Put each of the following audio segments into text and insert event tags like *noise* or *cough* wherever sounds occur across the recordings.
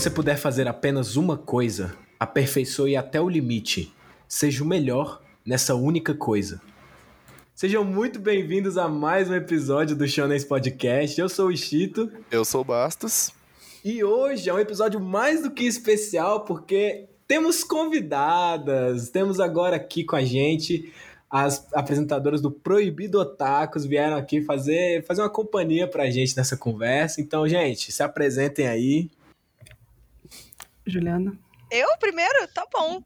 Se você puder fazer apenas uma coisa, aperfeiçoe até o limite. Seja o melhor nessa única coisa. Sejam muito bem-vindos a mais um episódio do Shonens Podcast. Eu sou o Chito. Eu sou o Bastos. E hoje é um episódio mais do que especial porque temos convidadas. Temos agora aqui com a gente as apresentadoras do Proibido Otakus vieram aqui fazer, fazer uma companhia pra gente nessa conversa. Então, gente, se apresentem aí. Juliana. Eu primeiro? Tá bom.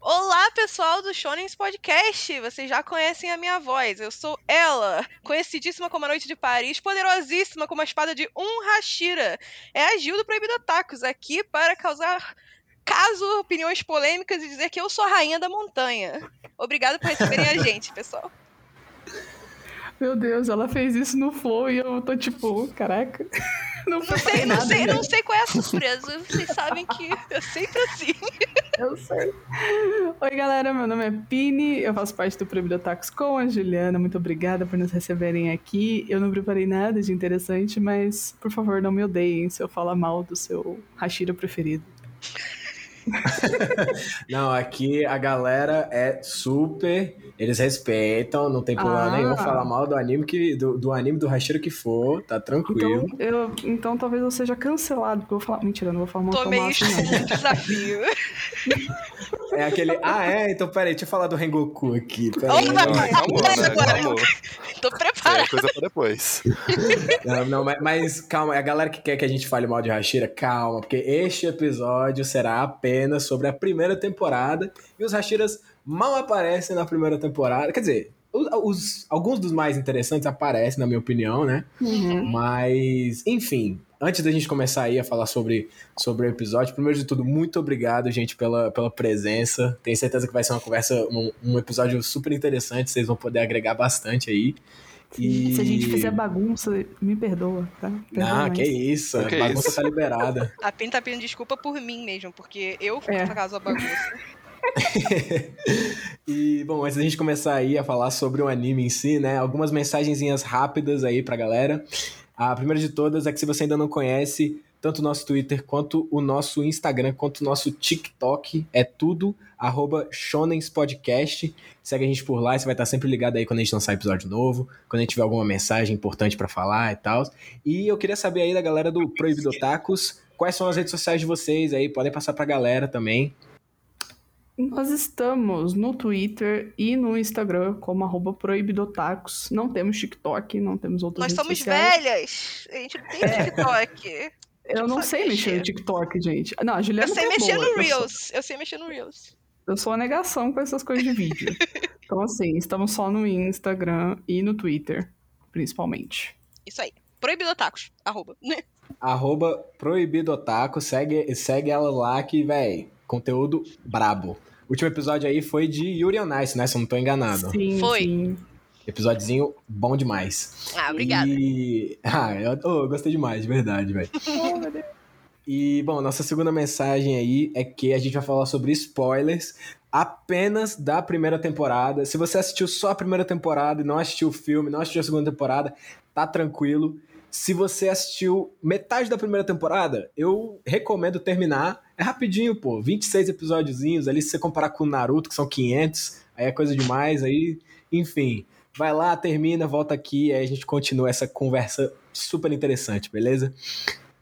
Olá, pessoal do Shonens Podcast! Vocês já conhecem a minha voz. Eu sou ela, conhecidíssima como a Noite de Paris, poderosíssima como a espada de Um Hashira. É a Gil do Proibido Otakus, aqui para causar caso, opiniões polêmicas e dizer que eu sou a rainha da montanha. Obrigada por receberem a *laughs* gente, pessoal. Meu Deus, ela fez isso no Flow e eu tô tipo, caraca. *laughs* Não, não sei, não sei, não sei qual é a surpresa. Vocês sabem que é sempre assim. Eu sei. Oi, galera, meu nome é Pini, eu faço parte do Proibido Tacos com a Juliana. Muito obrigada por nos receberem aqui. Eu não preparei nada de interessante, mas por favor, não me odeiem se eu falar mal do seu Hashira preferido. *laughs* não, aqui a galera é super. Eles respeitam, não tem problema ah. nenhum falar mal do anime que do, do anime do Hashira que for, tá tranquilo. Então, eu, então talvez eu seja cancelado, porque eu vou falar. Mentira, não vou falar mal Tomei isso como desafio. *laughs* É aquele. Ah, é? Então peraí, deixa eu falar do Rengoku aqui. Peraí, oh, vai, vai, agora. Tô preparado. É coisa pra depois. *laughs* Não, não mas, mas, calma, a galera que quer que a gente fale mal de Hashira, calma, porque este episódio será apenas sobre a primeira temporada e os Hashiras mal aparecem na primeira temporada. Quer dizer, os, os, alguns dos mais interessantes aparecem, na minha opinião, né? Uhum. Mas, enfim, antes da gente começar aí a falar sobre, sobre o episódio, primeiro de tudo, muito obrigado, gente, pela, pela presença. Tenho certeza que vai ser uma conversa, um, um episódio super interessante, vocês vão poder agregar bastante aí. E... Se a gente fizer bagunça, me perdoa, tá? Perdoa ah, que isso. a bagunça isso? tá liberada. *laughs* A Pin tá pedindo desculpa por mim mesmo, porque eu fui é. por causa da bagunça. *laughs* e, bom, antes da gente começar aí a falar sobre o anime em si, né? Algumas mensagenzinhas rápidas aí pra galera. A primeira de todas é que se você ainda não conhece, tanto o nosso Twitter quanto o nosso Instagram, quanto o nosso TikTok, é tudo arroba Podcast. Segue a gente por lá, você vai estar sempre ligado aí quando a gente lançar episódio novo, quando a gente tiver alguma mensagem importante para falar e tal. E eu queria saber aí da galera do Proibido Tacos, quais são as redes sociais de vocês aí, podem passar pra galera também. Nós estamos no Twitter e no Instagram como arroba proibidotacos. Não temos TikTok, não temos outras Nós somos sociais. velhas. A gente não tem é. TikTok. *laughs* Eu não sei mexer no TikTok, gente. Não, a Juliana Eu sei é mexer boa. no Reels. Eu, sou... eu sei mexer no Reels. Eu sou a negação com essas coisas de vídeo. *laughs* então, assim, estamos só no Instagram e no Twitter, principalmente. Isso aí. Proibidotacos. Arroba. *laughs* Arroba Proibidotacos. Segue, segue ela lá que, véi, conteúdo brabo. O último episódio aí foi de Yuri on Ice, né? Se eu não tô enganado. Sim, foi. Sim. Episódiozinho bom demais. Ah, obrigada. E... *laughs* Ah, eu, oh, eu gostei demais, de verdade, velho. e, bom, nossa segunda mensagem aí é que a gente vai falar sobre spoilers apenas da primeira temporada. Se você assistiu só a primeira temporada e não assistiu o filme, não assistiu a segunda temporada, tá tranquilo. Se você assistiu metade da primeira temporada, eu recomendo terminar. É rapidinho, pô. 26 episódiozinhos ali, se você comparar com o Naruto, que são 500, aí é coisa demais, aí, enfim. Vai lá, termina, volta aqui, aí a gente continua essa conversa super interessante, beleza?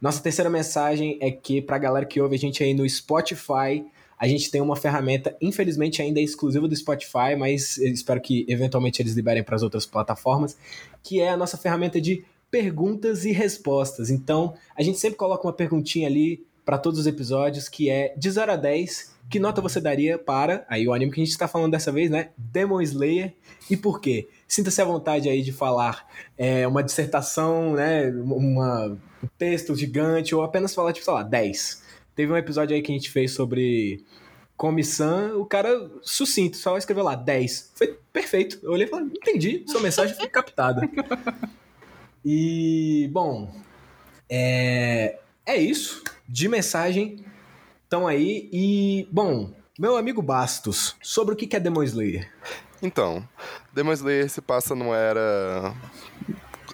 Nossa terceira mensagem é que pra galera que ouve a gente aí no Spotify, a gente tem uma ferramenta, infelizmente ainda é exclusiva do Spotify, mas espero que eventualmente eles liberem para as outras plataformas, que é a nossa ferramenta de perguntas e respostas. Então, a gente sempre coloca uma perguntinha ali para todos os episódios, que é de 0 a 10, que nota você daria para, aí o anime que a gente está falando dessa vez, né? Demon Slayer, e por quê? Sinta-se à vontade aí de falar é, uma dissertação, né? Uma, um texto gigante, ou apenas falar, tipo, sei lá, 10. Teve um episódio aí que a gente fez sobre comissão, o cara sucinto, só escreveu lá 10. Foi perfeito. Eu olhei e falei, entendi, sua mensagem foi captada. E, bom, é, é isso. De mensagem, estão aí. E, bom, meu amigo Bastos, sobre o que é Demon Slayer? Então, Demon Slayer se passa numa era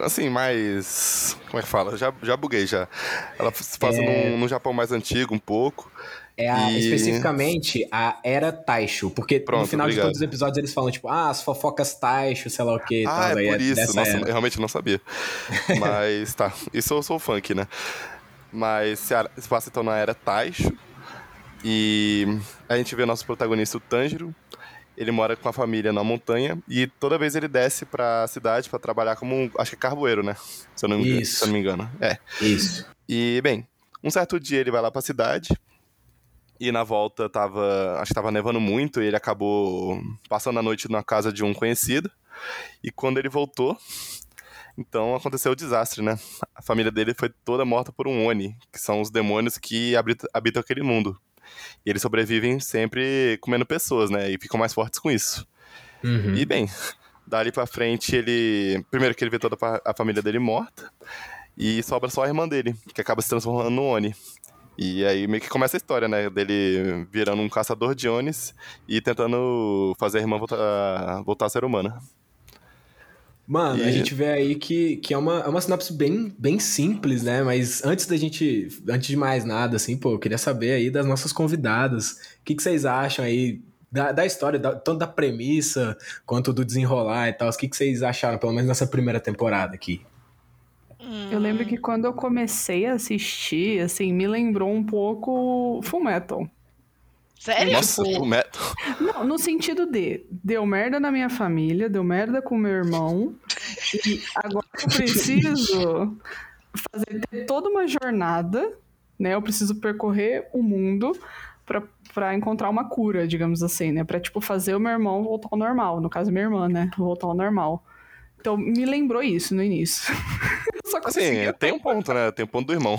assim, mais. Como é que fala? Já, já buguei já. Ela se passa É. num, num Japão mais antigo, um pouco. É a- E- especificamente a Era Taisho, porque no Pronto, final de obrigado. todos os episódios eles falam, tipo, ah, as fofocas Taisho, sei lá o que Ah, tal. é por isso. dessa Nossa, eu realmente não sabia. *laughs* Mas tá. Isso eu sou funk, né? Mas se, a- se passa então na era Taisho. E a gente vê nosso protagonista, o Tanjiro. Ele mora com a família na montanha e toda vez ele desce pra cidade pra trabalhar como, um, acho que é carvoeiro, né? Se eu não, me- se eu não me engano. É. Isso. E, bem, um certo dia ele vai lá pra cidade e na volta tava, acho que tava nevando muito e ele acabou passando a noite na casa de um conhecido. E quando ele voltou, então aconteceu o desastre, né? A família dele foi toda morta por um Oni, que são os demônios que habita- habitam aquele mundo. E eles sobrevivem sempre comendo pessoas, né? E ficam mais fortes com isso. Uhum. E bem, dali pra frente ele. Primeiro que ele vê toda a fa- a família dele morta. E sobra só a irmã dele, que acaba se transformando no Oni. E aí meio que começa a história, né? Dele virando um caçador de Onis e tentando fazer a irmã voltar, voltar a ser humana. Mano, a E- gente vê aí que, que é, uma, é uma sinopse bem, bem simples, né? Mas antes da gente, antes de mais nada, assim, pô, eu queria saber aí das nossas convidadas. O que, que vocês acham aí da, da história, da- tanto da premissa quanto do desenrolar e tal? O que, que vocês acharam, pelo menos nessa primeira temporada aqui? Eu lembro que quando eu comecei a assistir, assim, me lembrou um pouco Full Metal. Sério? Nossa, tipo- o Metal. Não, no sentido de deu merda na minha família, deu merda com meu irmão, e agora eu preciso fazer ter toda uma jornada, né? Eu preciso percorrer o mundo pra, pra encontrar uma cura, digamos assim, né? Pra, tipo, fazer o meu irmão voltar ao normal. No caso, minha irmã, né? Voltar ao normal. Então, me lembrou isso no início. *laughs* Só Assim, consegui tem um ponto, né? Tem um ponto do irmão.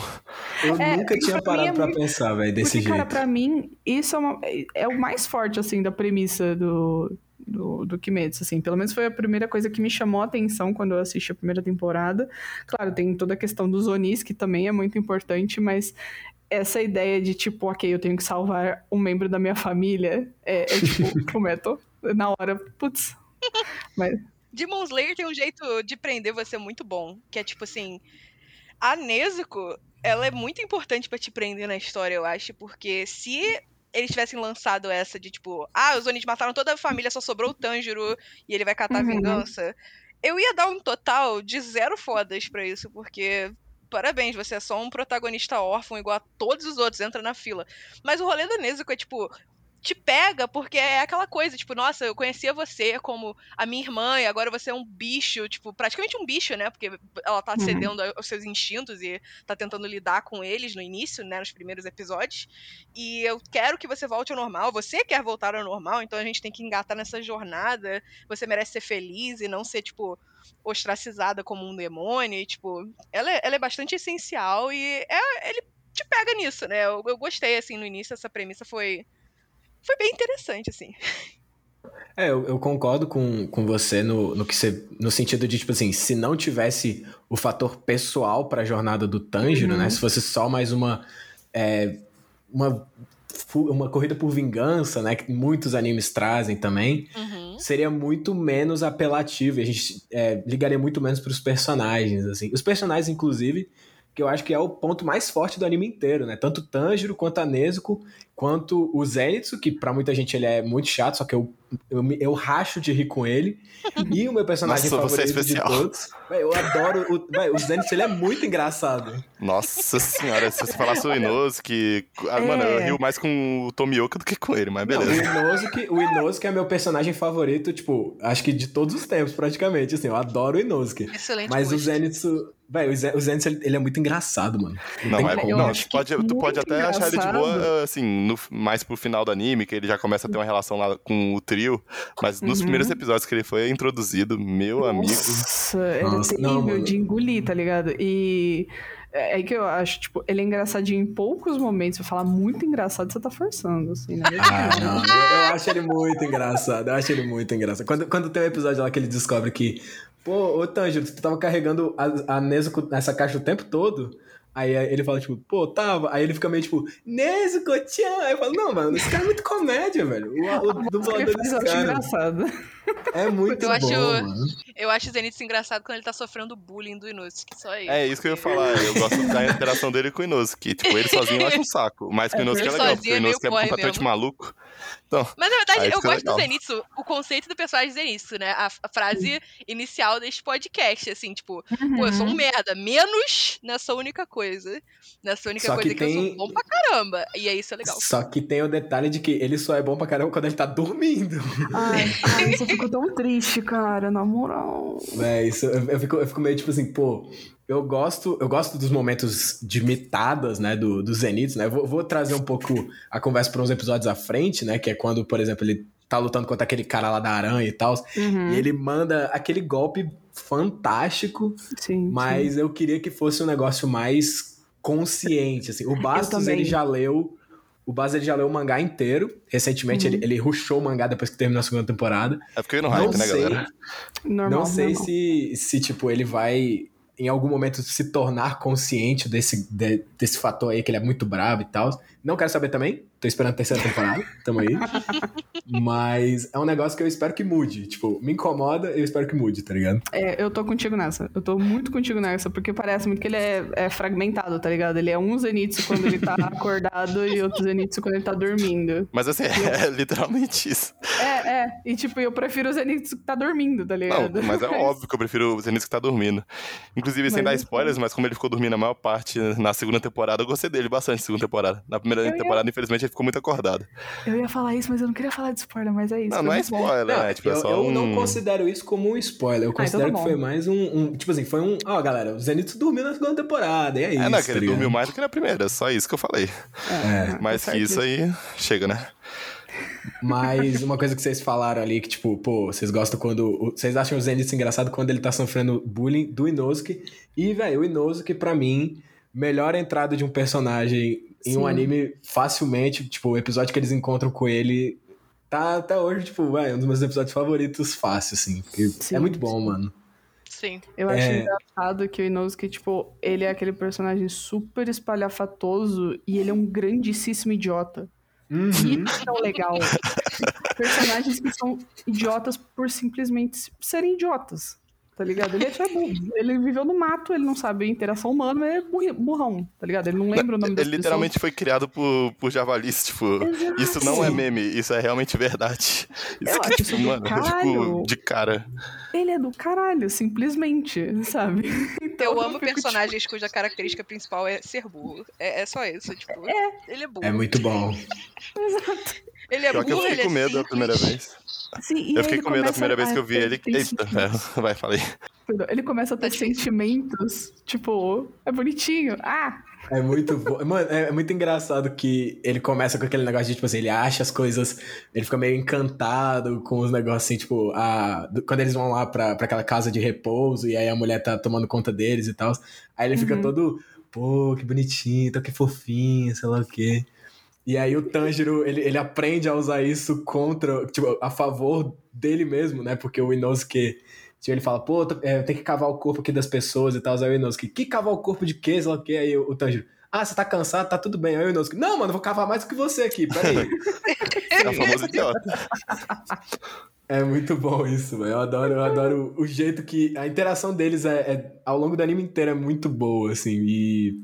Eu É, nunca tinha parado é pra muito- pensar, velho, desse Porque, cara, jeito. pra mim, isso é, uma- é o mais forte, assim, da premissa do, do, do Kimetsu, assim. Pelo menos foi a primeira coisa que me chamou a atenção quando eu assisti a primeira temporada. Claro, tem toda a questão dos Onis, que também é muito importante, mas essa ideia de, tipo, ok, eu tenho que salvar um membro da minha família, é, é tipo, *laughs* prometo, na hora, putz. Mas, Demon Slayer tem um jeito de prender você muito bom, que é tipo assim, a Nezuko, ela é muito importante pra te prender na história, eu acho, porque se eles tivessem lançado essa de tipo, ah, os Onis mataram toda a família, só sobrou o Tanjiro e ele vai catar a Uhum. vingança, eu ia dar um total de zero fodas pra isso, porque parabéns, você é só um protagonista órfão igual a todos os outros, entra na fila. Mas o rolê da Nezuko é tipo, te pega porque é aquela coisa, tipo, nossa, eu conhecia você como a minha irmã e agora você é um bicho, tipo, praticamente um bicho, né? Porque ela tá Uhum. cedendo aos seus instintos e tá tentando lidar com eles no início, né, nos primeiros episódios. E eu quero que você volte ao normal, você quer voltar ao normal, então a gente tem que engatar nessa jornada. Você merece ser feliz e não ser, tipo, ostracizada como um demônio. E, tipo, ela é, ela é bastante essencial e é- ele te pega nisso, né? Eu, eu gostei, assim, no início, essa premissa foi. Foi bem interessante, assim. É, eu, eu concordo com, com você no, no que você. No sentido de, tipo assim, se não tivesse o fator pessoal pra jornada do Tanjiro, Uhum. né? Se fosse só mais uma. é, uma, uma corrida por vingança, né? Que muitos animes trazem também. Uhum. Seria muito menos apelativo. e A gente é, ligaria muito menos pros personagens, assim. Os personagens, inclusive, que eu acho que é o ponto mais forte do anime inteiro, né? Tanto Tanjiro quanto a Nezuko, quanto o Zenitsu, que pra muita gente ele é muito chato, só que eu, eu, me- eu racho de rir com ele. E o meu personagem Nossa, você é favorito de especial. todos. Véi, eu adoro o. Véi, o Zenitsu, ele é muito engraçado. Nossa senhora, se você falasse o Inosuke... Ah, Mano, eu É. rio mais com o Tomioka do que com ele, mas Não, beleza. o Inosuke, o Inosuke é meu personagem favorito, tipo, acho que de todos os tempos, praticamente. Assim, eu adoro o Inosuke. Excelente. Mas o. Zenitsu. Véi, o Zen- o Zenitsu, ele, é muito engraçado, mano. Não, tem é, como. não tu pode, tu pode até achar ele de boa, engraçado. assim, no- mais pro final do anime, que ele já começa a ter uma relação lá com o trio, mas nos Uhum. primeiros episódios que ele foi introduzido, meu amigo... Nossa, era Nossa, terrível não, de engolir, tá ligado? E é aí que eu acho, tipo, ele é engraçadinho em poucos momentos. Eu falar muito engraçado, você tá forçando, assim, né? Ah, não. Eu, eu acho ele muito engraçado. Eu acho ele muito engraçado. Quando, quando tem um episódio lá que ele descobre que. Pô, ô Tanjiro, tu tava carregando a, a Nezuko nessa caixa o tempo todo. Aí ele fala, tipo, pô, tava. Aí ele fica meio tipo, Nezuko, tchan. Aí eu falo, não, mano, esse cara é muito comédia, velho. O, o *laughs* dublador desse faz, eu acho cara engraçado. é muito Eu bom, acho- mano. Eu acho o Zenitsu engraçado quando ele tá sofrendo bullying do Inosuke, só isso. É isso que eu ia falar. Eu gosto da *laughs* interação dele com o Inosuke. Tipo, ele sozinho eu acho um saco. Mas com o Inosuke é legal, porque o é Inosuke é completamente mesmo. maluco. Mas na verdade, eu gosto do legal. Zenitsu, o conceito do personagem Zenitsu, né? A, a frase inicial deste podcast, assim, tipo, pô, eu sou um Uhum. merda, menos nessa única coisa. Nessa única Só que coisa que, eu tem- sou bom pra caramba. E aí isso é legal. Só que tem o detalhe de que ele só é bom pra caramba quando ele tá dormindo. Ai, *laughs* ai, isso eu fico tão triste, cara, na moral. É, isso, eu, eu fico, eu fico meio tipo assim, pô, eu gosto, eu gosto dos momentos de mitadas, né, do, do Zenitsu, né? Vou, vou trazer um pouco a conversa para uns episódios à frente, né? Que é quando, por exemplo, ele tá lutando contra aquele cara lá da aranha e tal. Uhum, E ele manda aquele golpe fantástico, sim, mas eu queria que fosse um negócio mais consciente, assim. O Bastos, também. ele já leu... O Bastos, ele já leu o mangá inteiro. Recentemente, Uhum. ele, ele rushou o mangá depois que terminou a segunda temporada. É porque eu no Não hype, né, sei. galera? sim. Normal, não sei normal. se, se, tipo, ele vai em algum momento se tornar consciente desse, de- desse fator aí, que ele é muito bravo e tal. Não quero saber também. Tô esperando a terceira temporada. Tamo aí. Mas é um negócio que eu espero que mude. Tipo, me incomoda, eu espero que mude, tá ligado? É, eu tô contigo nessa. Eu tô muito contigo nessa, porque parece muito que ele é, é fragmentado, tá ligado? Ele é um Zenitsu quando ele tá *laughs* acordado e outro Zenitsu quando ele tá dormindo. Mas assim, *laughs* é literalmente isso. É, é. E tipo, eu prefiro o Zenitsu que tá dormindo, tá Não, ligado? mas é *laughs* óbvio que eu prefiro o Zenitsu que tá dormindo. Inclusive, sem Mas dar eu- spoilers, mas como ele ficou dormindo a maior parte na segunda temporada, eu gostei dele bastante na segunda temporada. Na primeira Eu ia- temporada, infelizmente, ele ficou muito acordado. Eu ia falar isso, mas eu não queria falar de spoiler, mas é isso. Não, não é spoiler, né? Tipo, é eu, só eu um... não considero isso como um spoiler. Eu então considero tá que foi mais um, um- Tipo assim, foi um. Ó, galera, o Zenitsu dormiu na segunda temporada. E é, isso. É, não, que tá ele ligado? dormiu mais do que na primeira, só isso que eu falei. É. Mas tá que certo isso aí chega, né? Mas uma coisa que vocês falaram ali, que tipo, pô, vocês gostam quando. Vocês acham o Zenitsu engraçado quando ele tá sofrendo bullying do Inosuke. E, velho, o Inosuke, pra mim, melhor entrada de um personagem em um anime facilmente. Tipo, o episódio que eles encontram com ele. Tá até hoje, tipo, vai, um dos meus episódios favoritos fácil, assim. Sim, é muito bom, sim. mano. Sim. Eu acho É. engraçado que o Inosuke, tipo, ele é aquele personagem super espalhafatoso e ele é um grandíssimo idiota. Uhum. Isso é o legal. *laughs* Personagens que são idiotas por simplesmente serem idiotas. Tá ligado? Ele é só burro. Ele viveu no mato, ele não sabe interação humana, mas é burrão, tá ligado? Ele não lembra o nome Ele literalmente foi criado por, por javalis, tipo... Exato. Isso não é meme, isso é realmente verdade. Isso Eu aqui, tipo, mano, caralho. tipo, de cara. pessoas. Ele é do caralho, simplesmente, sabe? *laughs* Então, Eu amo fico, tipo, personagens cuja característica principal é ser burro. É, é só isso, tipo. Ele é burro. É muito bom. *laughs* Ele é Pior que eu burro, fiquei é com medo a simples. primeira vez. E Eu fiquei com medo a primeira vez que eu vi ele. Eita, é, *laughs* vai, falei. Ele começa a ter sentimentos, tipo, é bonitinho. Ah, É muito bom. Mano, é, é muito engraçado que ele começa com aquele negócio de, tipo assim, ele acha as coisas. Ele fica meio encantado com os negócios assim, tipo, a, do- quando eles vão lá pra, pra aquela casa de repouso e aí a mulher tá tomando conta deles e tal. Aí ele fica Uhum. todo, pô, que bonitinho, então que fofinho, sei lá o quê. E aí o Tanjiro, ele, ele aprende a usar isso contra, tipo, a favor dele mesmo, né? Porque o Inosuke, tipo, ele fala, pô, é, tem que cavar o corpo aqui das pessoas e tal. Aí o Inosuke, que cavar o corpo de quê? Sei lá o quê? Aí o, o Tanjiro, ah, você tá cansado? Tá tudo bem. Aí o Inosuke, não, mano, eu vou cavar mais do que você aqui, peraí. *laughs* É o famoso idiota. *laughs* É muito bom isso, velho. Eu adoro, eu adoro o jeito que. A interação deles é, é- ao longo do anime inteiro é muito boa, assim. E,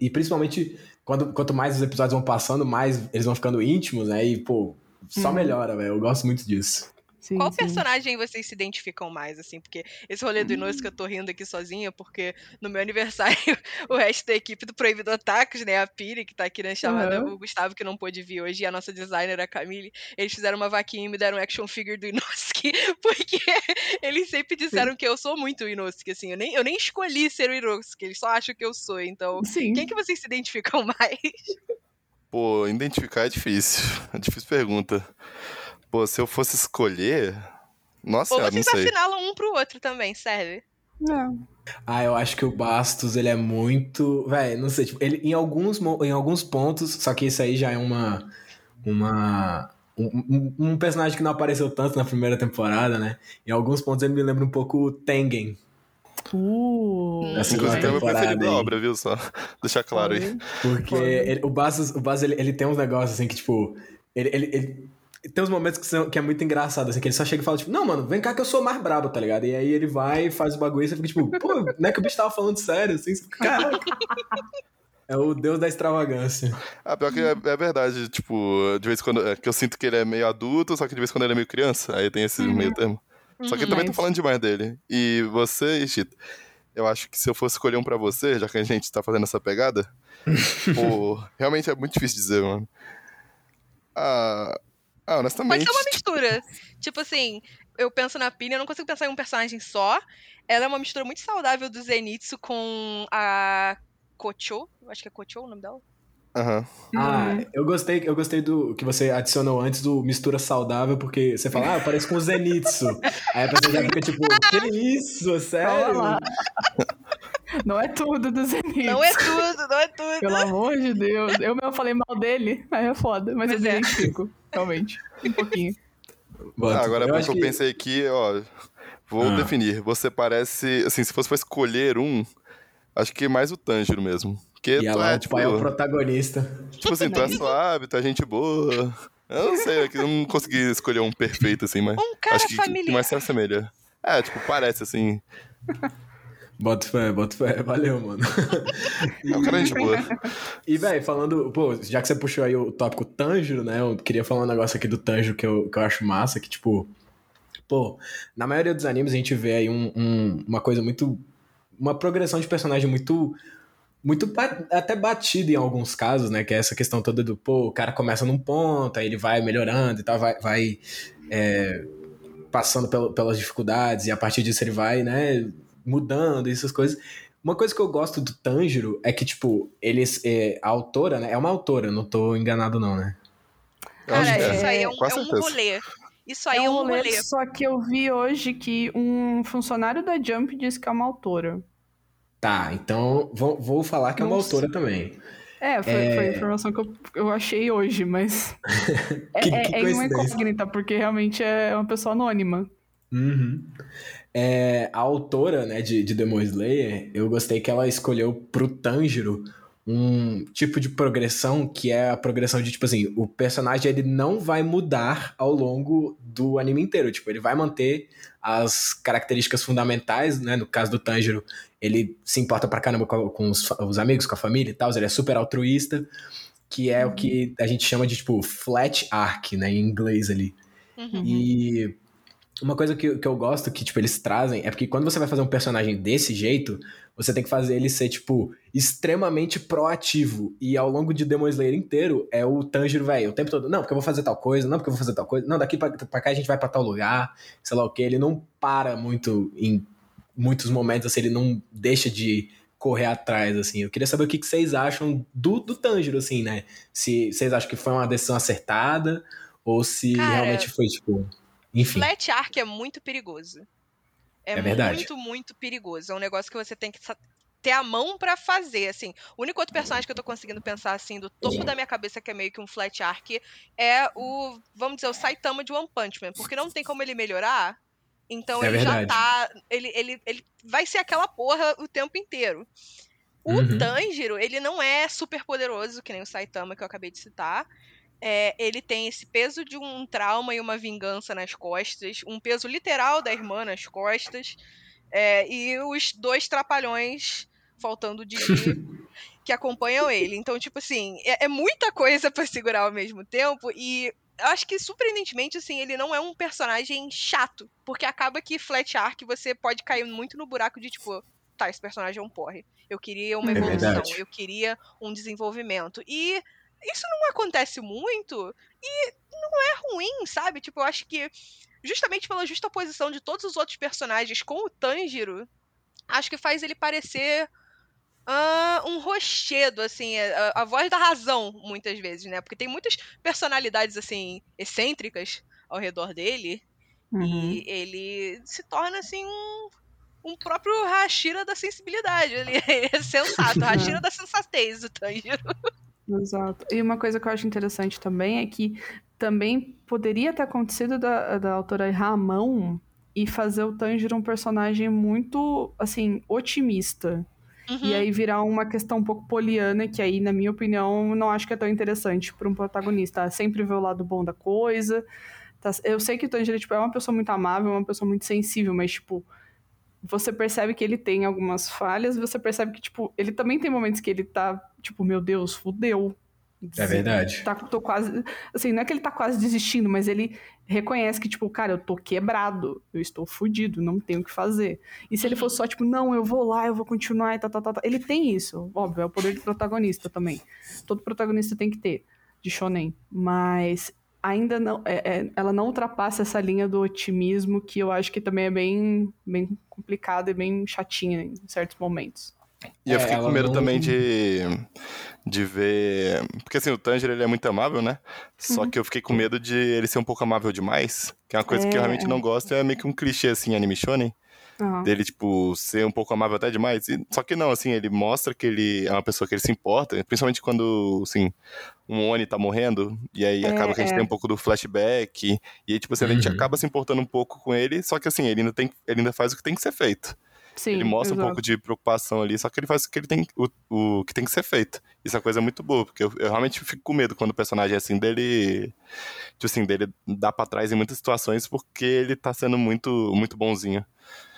e principalmente quando, quanto mais os episódios vão passando, mais eles vão ficando íntimos, né? E, pô, só Uhum. melhora, velho. Eu gosto muito disso. Sim, Qual sim. personagem vocês se identificam mais, assim? Porque esse rolê do Inosuke eu tô rindo aqui sozinha, porque no meu aniversário *laughs* o resto da equipe do Proibido Otakus, né, a Piri, que tá aqui na chamada, Aham. o Gustavo, que não pôde vir hoje, e a nossa designer, a Camille, eles fizeram uma vaquinha e me deram um action figure do Inosuke, *laughs* porque eles sempre disseram que eu sou muito o Inosuke, assim, eu nem, eu nem escolhi ser o Inosuke, eles só acham que eu sou, então... Sim. Quem que vocês se identificam *laughs* mais? Pô, identificar é difícil. É difícil pergunta. Pô, se eu fosse escolher. Nossa, Ou não vocês sei. afinalam um pro outro também, serve? Não. Ah, eu acho que o Bastos, ele é muito. Velho, não sei, tipo, ele em alguns, em alguns pontos, só que isso aí já é uma. Uma. Um, um- um personagem que não apareceu tanto na primeira temporada, né? Em alguns pontos ele me lembra um pouco o Tengen. Uh, Na segunda Inclusive, é o meu temporada preferido da obra, viu? Só *laughs* deixar claro aí. Porque ele- o Baz, o Baz ele, ele tem uns negócios assim que, tipo, ele, ele, ele- tem uns momentos que, são, que é muito engraçado, assim, que ele só chega e fala, tipo, não, mano, vem cá que eu sou mais brabo, tá ligado? E aí ele vai, faz o bagulho e você fica, tipo, pô, não é que o bicho tava falando sério, assim, caraca. É o deus da extravagância. Ah, pior que é, é verdade, tipo, de vez em quando. É que eu sinto que ele é meio adulto, só que de vez em quando ele é meio criança. Aí tem esse meio termo. Só que eu também tô falando demais dele. E você, Chita, eu acho que se eu fosse escolher um pra você, já que a gente tá fazendo essa pegada, *laughs* pô, realmente é muito difícil dizer, mano. Ah, ah Pode honestamente. ser uma mistura. Tipo assim, eu penso na Pini, eu não consigo pensar em um personagem só. Ela é uma mistura muito saudável do Zenitsu com a Kocho. Eu Acho que é Kocho o nome dela. Aham. Ah, Uhum. eu gostei, eu gostei do que você adicionou antes do mistura saudável, porque você fala, ah, parece com o Zenitsu. Aí a pessoa já fica tipo, que isso, sério? Não é tudo do Zenith. Não é tudo, não é tudo. Pelo amor de Deus. Eu mesmo falei mal dele, aí é foda. Mas Pois eu é. identifico, realmente. Um pouquinho. Ah, agora eu eu que- pensei aqui, ó. Vou Ah. definir. Você parece. Assim, se fosse pra escolher um, acho que mais o Tanjiro mesmo. Porque E tu ela, é, o tipo. pai é o protagonista. Tipo assim, tu é suave, tu é gente boa. Eu não sei, é que eu não consegui escolher um perfeito, assim, mas. Um cara acho que, que familiar. mais se assemelha. É, tipo, parece, assim. Bota fé, bota fé. *laughs* Valeu, mano. É um gente *laughs* boa. E, velho, falando, pô, já que você puxou aí o tópico Tanjiro, né? Eu queria falar um negócio aqui do Tanjiro que eu, que eu acho massa, que, tipo, pô, na maioria dos animes a gente vê aí um- um- uma coisa muito. Uma progressão de personagem muito. Muito até batida em alguns casos, né? Que é essa questão toda do, pô, o cara começa num ponto, aí ele vai melhorando e tal, vai, vai é, passando pelo- pelas dificuldades, e a partir disso ele vai, né, mudando essas coisas. Uma coisa que eu gosto do Tanjiro é que, tipo, eles. É, a autora, né? É uma autora, não tô enganado, não, né? Cara, é. isso aí é um, é um rolê. Isso aí é é um um rolê, rolê. só que eu vi hoje que um funcionário da Jump disse que é uma autora. Tá, então vou, vou falar que é uma Nossa. autora também. É, foi, É. foi a informação que eu, eu achei hoje, mas. *laughs* é, Que- é- que é uma incógnita, porque realmente é uma pessoa anônima. Uhum. É, a autora, né, de, de Demon Slayer, eu gostei que ela escolheu pro Tanjiro um tipo de progressão que é a progressão de, tipo assim, o personagem ele não vai mudar ao longo do anime inteiro. Tipo, ele vai manter as características fundamentais, né? No caso do Tanjiro, ele se importa pra caramba com, com os, os amigos, com a família e tal, ele é super altruísta, que é o que a gente chama de, tipo, flat arc, né, em inglês ali. Uhum. E uma coisa que, que eu gosto que, tipo, eles trazem é porque quando você vai fazer um personagem desse jeito, você tem que fazer ele ser, tipo, extremamente proativo. E ao longo de Demon Slayer inteiro, é o Tanjiro, velho, o tempo todo, não, porque eu vou fazer tal coisa, não, porque eu vou fazer tal coisa, não, daqui pra, pra cá a gente vai pra tal lugar, sei lá o que. Ele não para muito em muitos momentos, assim, ele não deixa de correr atrás, assim. Eu queria saber o que, que vocês acham do, do Tanjiro, assim, né? Se vocês acham que foi uma decisão acertada ou se Cara, realmente foi, tipo... Enfim. Flat arc é muito perigoso. É, É verdade. muito, muito perigoso. É um negócio que você tem que ter a mão pra fazer, assim. O único outro personagem que eu tô conseguindo pensar, assim, do topo da minha cabeça, que é meio que um flat arc, é o, vamos dizer, o Saitama de One Punch Man. Porque não tem como ele melhorar. Então É ele verdade. já tá. Ele, ele, ele vai ser aquela porra o tempo inteiro. O Uhum. Tanjiro, ele não é super poderoso, que nem o Saitama que eu acabei de citar. É, ele tem esse peso de um trauma e uma vingança nas costas, um peso literal da irmã nas costas, é, e os dois trapalhões, faltando Didi, *laughs* que acompanham ele. Então, tipo assim, é, é muita coisa pra segurar ao mesmo tempo, e eu acho que, surpreendentemente, assim, ele não é um personagem chato, porque acaba que Flat Arc você pode cair muito no buraco de, tipo, tá, esse personagem é um porre. Eu queria uma É evolução, verdade. eu queria um desenvolvimento. E isso não acontece muito e não é ruim, sabe? Tipo, eu acho que justamente pela justa posição de todos os outros personagens com o Tanjiro, acho que faz ele parecer ah, um rochedo, assim, a, a voz da razão, muitas vezes, né? Porque tem muitas personalidades, assim, excêntricas ao redor dele Uhum. e ele se torna, assim, um, um próprio Hashira da sensibilidade. Ele *laughs* é sensato, *laughs* Hashira da sensatez, o Tanjiro. Exato. E uma coisa que eu acho interessante também é que também poderia ter acontecido da, da autora errar a mão e fazer o Tanjiro um personagem muito, assim, otimista. Uhum. E aí virar uma questão um pouco poliana, que aí, na minha opinião, não acho que é tão interessante para um protagonista. Sempre ver o lado bom da coisa. Tá- Eu sei que o Tanjiro tipo, é uma pessoa muito amável, uma pessoa muito sensível, mas, tipo, você percebe que ele tem algumas falhas, você percebe que, tipo, ele também tem momentos que ele tá, tipo, meu Deus, fudeu. É verdade. Tá, tô quase. Assim, não é que ele tá quase desistindo, mas ele reconhece que, tipo, cara, eu tô quebrado, eu estou fudido, não tenho o que fazer. E se ele fosse só, tipo, não, eu vou lá, eu vou continuar e tal, tal, tal, tal. Ele tem isso, óbvio, é o poder de protagonista também. Todo protagonista tem que ter, de shonen. Mas ainda não. é- é- ela não ultrapassa essa linha do otimismo, que eu acho que também é bem, bem complicada e bem chatinha em certos momentos. E eu É, fiquei com medo não- também de, de ver. Porque assim, o Tanger ele é muito amável, né? Só Uhum. que eu fiquei com medo de ele ser um pouco amável demais. Que é uma coisa que eu É, realmente não gosto. É meio que um clichê assim, anime shonen. Aham. Dele, tipo, ser um pouco amável até demais. E- só que não, assim, ele mostra que ele é uma pessoa que ele se importa. Principalmente quando, assim, um Oni tá morrendo. E aí É, acaba que a gente é. tem um pouco do flashback. E aí, tipo assim, a gente Uhum. acaba se importando um pouco com ele. Só que assim, ele ainda, tem, ele ainda faz o que tem que ser feito Sim, ele mostra um exato. pouco de preocupação ali, só que ele faz o que ele tem, o, o que tem que ser feito. Isso é uma coisa muito boa, porque eu, eu realmente fico com medo quando o personagem é assim dele, tipo assim, dele dá pra trás em muitas situações porque ele tá sendo muito, muito bonzinho.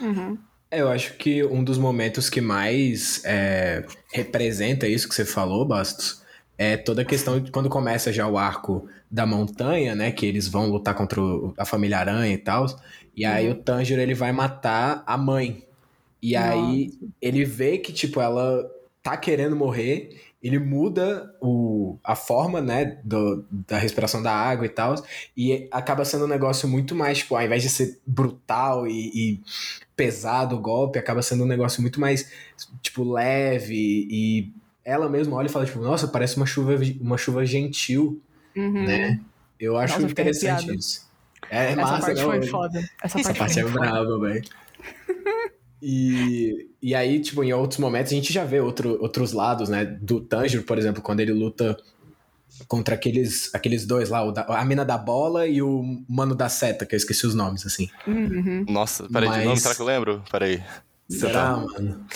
Uhum. É, Eu acho que um dos momentos que mais é, representa isso que você falou, Bastos, é toda a questão de quando começa já o arco da montanha, né? Que eles vão lutar contra o- a família Aranha e tal. E aí Uhum. o Tanjiro ele vai matar a mãe. E aí ele vê que, tipo, ela tá querendo morrer. Ele muda o, a forma, né, do- da respiração da água e tal. E acaba sendo um negócio muito mais, tipo, ao invés de ser brutal e, e pesado o golpe, acaba sendo um negócio muito mais, tipo, leve. E ela mesma olha e fala, tipo, nossa, parece uma chuva, uma chuva gentil, Uhum. né? Eu acho Nossa, interessante isso. É Essa massa, parte né? foi foda. Essa Essa parte, parte foi é brava, velho. *laughs* E, e aí, tipo, em outros momentos a gente já vê outro, outros lados, né? Do Tanjiro, por exemplo, quando ele luta contra aqueles, aqueles dois lá, o da- a mina da bola e o mano da seta, que eu esqueci os nomes, assim. Uhum. Nossa, peraí, de Mas- nome, será que eu lembro? Peraí. Será, tá- mano?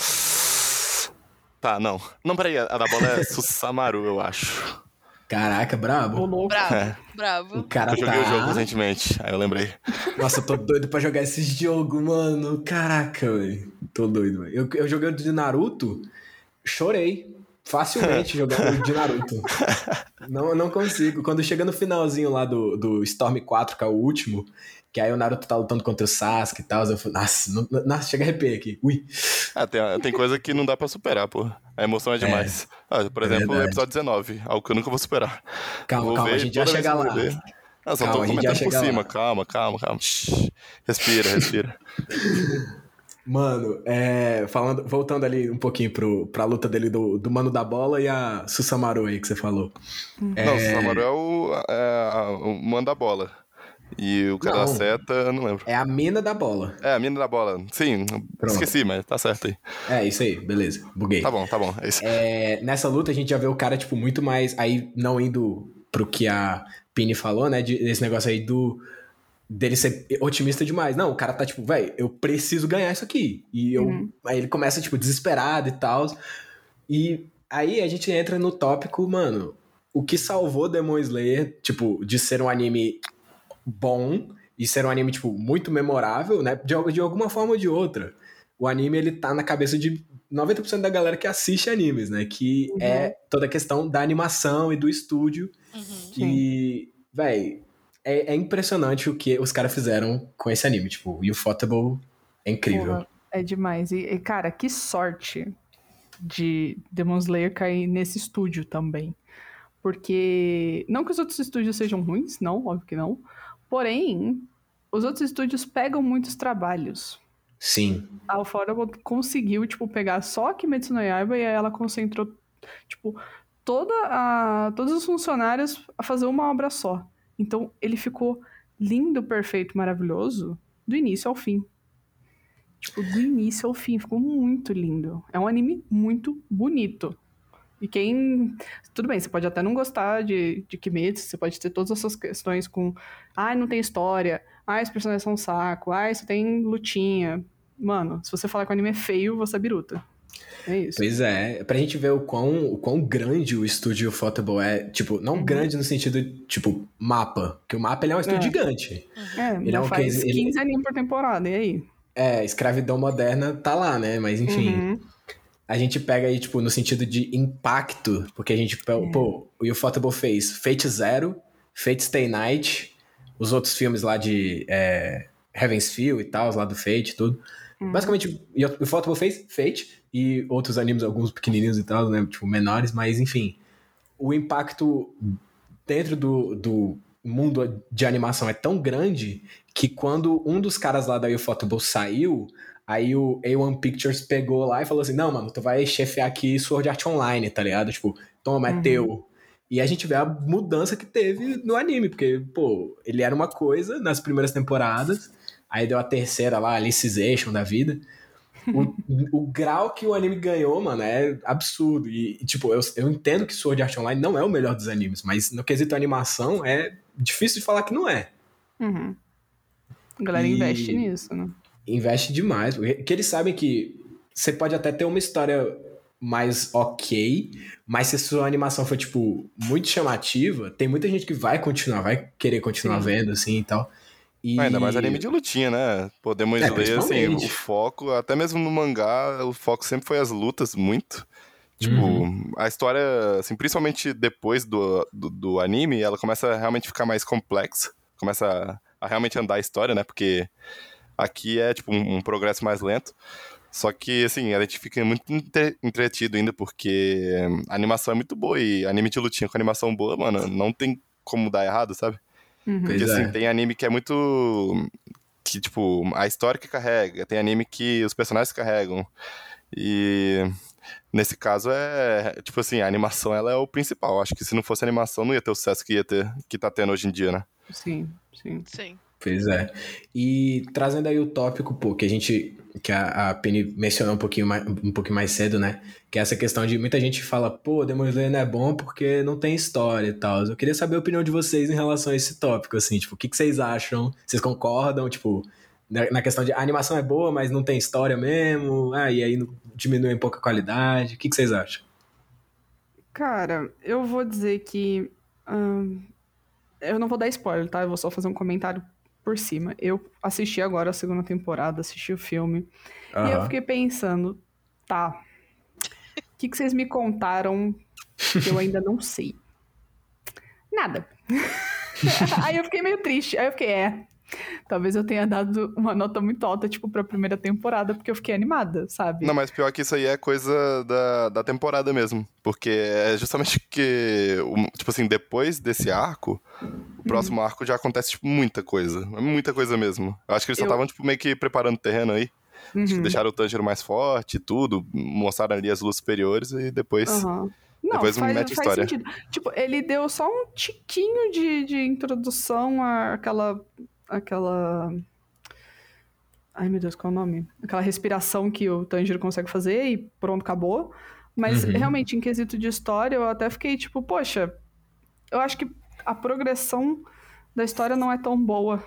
Tá, não. Não, peraí, a da bola é *laughs* Susamaru, eu acho. Caraca, brabo. louco. Bravo, É. O bravo. cara Eu joguei o jogo tá... recentemente, aí eu lembrei. Nossa, eu tô doido pra jogar esse jogo, mano. Caraca, velho. Tô doido, velho. Eu, eu joguei o de Naruto, chorei. Facilmente *laughs* jogando o de Naruto. Não, não consigo. Quando chega no finalzinho lá do, do Storm 4, que é o último, que aí o Naruto tá lutando contra o Sasuke e tal, eu falo, nossa, não, nossa, chega a arrepiar aqui. Ui. Ah, tem, tem coisa que não dá pra superar, pô. A emoção é demais. Ah, por É exemplo, o episódio 19, algo que eu nunca vou superar. Calma, Vou calma, ver a gente já chega lá. ver. Ah, só Calma, tô a gente já comentando por cima. lá. Calma, calma, calma. *laughs* Respira, respira. Mano, é, falando, voltando ali um pouquinho pro, pra luta dele do, do Mano da Bola e a Susamaru aí que você falou. Não, o Samaru é o, é, o manda a bola. E o cara da Não. seta, eu não lembro. É a mina da bola. É, a mina da bola. Sim, Pronto. esqueci, mas tá certo aí. É, isso aí, beleza. Buguei. Tá bom, tá bom. É isso. É, nessa luta a gente já vê o cara, tipo, muito mais. Aí, não indo pro que a Pini falou, né? de- Desse negócio aí do. dele ser otimista demais. Não, o cara tá tipo, velho, eu preciso ganhar isso aqui. E eu. Uhum. Aí ele começa, tipo, desesperado e tal. E aí a gente entra no tópico, mano. O que salvou Demon Slayer, tipo, de ser um anime bom e ser um anime, tipo, muito memorável, né? De, de alguma forma ou de outra. O anime, ele tá na cabeça de 90% da galera que assiste animes, né? Que Uhum. é toda a questão da animação e do estúdio. Uhum. E, véi, é, é impressionante o que os caras fizeram com esse anime. Tipo, o Ufotable é incrível. É demais. E, e, cara, que sorte de Demon Slayer cair nesse estúdio também. Porque. Não que os outros estúdios sejam ruins, não, óbvio que não. Porém, os outros estúdios pegam muitos trabalhos. Sim. A Ufotable conseguiu, tipo, pegar só a Kimetsu no Yaiba e aí ela concentrou, tipo, toda a, todos os funcionários a fazer uma obra só. Então, ele ficou lindo, perfeito, maravilhoso, do início ao fim. Tipo, do início ao fim, ficou muito lindo. É um anime muito bonito. E quem. Tudo bem, você pode até não gostar de, de Kimetsu, você pode ter todas essas questões com. Ai, não tem história. Ah, os personagens são um saco. Ah, isso tem lutinha. Mano, se você falar que o anime é feio, você é biruta. É isso. Pois é, pra gente ver o quão, o quão grande o estúdio Photable é, tipo, não Uhum. grande no sentido, tipo, mapa, porque o mapa ele é um estúdio É. gigante. É, Ele é um faz case- ele- 15 animes por temporada, e aí? É, escravidão moderna tá lá, né, mas enfim, Uhum. A gente pega aí, tipo, no sentido de impacto, porque a gente, É. pô, o Ufotable fez Fate Zero, Fate Stay Night, os outros filmes lá de é, Heaven's Feel e tal, lá do Fate e tudo. Uhum. Basicamente, o Ufotable fez Fate e outros animes, alguns pequenininhos e tal, né, tipo, menores, mas enfim, o impacto dentro do, do mundo de animação é tão grande que quando um dos caras lá da Ufotable saiu, Aí o A1 Pictures pegou lá e falou assim: Não, mano, tu vai chefiar aqui Sword Art Online, tá ligado? Tipo, toma, é Uhum. teu. E a gente vê a mudança que teve no anime, porque, pô, ele era uma coisa nas primeiras temporadas, aí deu a terceira lá, Alicization da vida. O, o grau que o anime ganhou, mano, é absurdo. E, tipo, eu, eu entendo que Sword Art Online não é o melhor dos animes, mas no quesito animação é difícil de falar que não é. Uhum. A galera E- investe nisso, né? Investe demais. Porque que eles sabem que você pode até ter uma história mais ok, mas se a sua animação for, tipo, muito chamativa, tem muita gente que vai continuar, vai querer continuar Sim. vendo, assim, e tal. E... Ainda mais anime de lutinha, né? Podemos É, ler, assim, o foco, até mesmo no mangá, o foco sempre foi as lutas, muito. Tipo, Uhum. a história, assim, principalmente depois do, do, do anime, ela começa a realmente ficar mais complexa. Começa a, a realmente andar a história, né? Porque aqui é, tipo, um, um progresso mais lento. Só que, assim, a gente fica muito entre- entretido ainda, porque a animação é muito boa. E anime de lutinha com animação boa, mano, não tem como dar errado, sabe? Uhum. Porque, é. assim, tem anime que é muito. Que, tipo, a história que carrega, tem anime que os personagens carregam. E. Nesse caso é. Tipo assim, a animação ela é o principal. Acho que se não fosse a animação, não ia ter o sucesso que ia ter, que tá tendo hoje em dia, né? Sim, sim. Sim. Pois é. E trazendo aí o tópico, pô, que a gente. que a, a Penny mencionou um pouquinho, mais, um pouquinho mais cedo, né? Que é essa questão de muita gente fala, pô, Demon Slayer não é bom porque não tem história e tal. Eu queria saber a opinião de vocês em relação a esse tópico, assim, tipo, o que, que vocês acham? Vocês concordam, tipo, na, questão de a animação é boa, mas não tem história mesmo? Ah, e aí diminui um pouco a qualidade? O que, que vocês acham? Cara, eu vou dizer que. ahn, eu não vou dar spoiler, tá? Eu vou só fazer um comentário por cima. Eu assisti agora a segunda temporada, assisti o filme. E eu fiquei pensando, tá. O que, que vocês me contaram que eu ainda não sei? Nada. *laughs* Aí eu fiquei meio triste. Aí eu fiquei, é. Talvez eu tenha dado uma nota muito alta, tipo, pra primeira temporada, porque eu fiquei animada, sabe? Não, mas pior que isso aí é coisa da, da temporada mesmo. Porque é justamente que, tipo assim, depois desse arco, o próximo arco já acontece, tipo, muita coisa. Muita coisa mesmo. Eu acho que eles só Eu- estavam, tipo, meio que preparando o terreno aí. Tipo, Uhum. deixaram o Tanjiro mais forte e tudo, mostraram ali as luzes superiores e depois. Aham. Não, Depois faz, mete faz história. sentido. Tipo, ele deu só um tiquinho de, de introdução àquela. Aquela. Ai, meu Deus, qual é o nome? Aquela respiração que o Tanjiro consegue fazer e pronto, acabou. Mas Uhum. realmente, em quesito de história, eu até fiquei tipo, poxa, eu acho que a progressão da história não é tão boa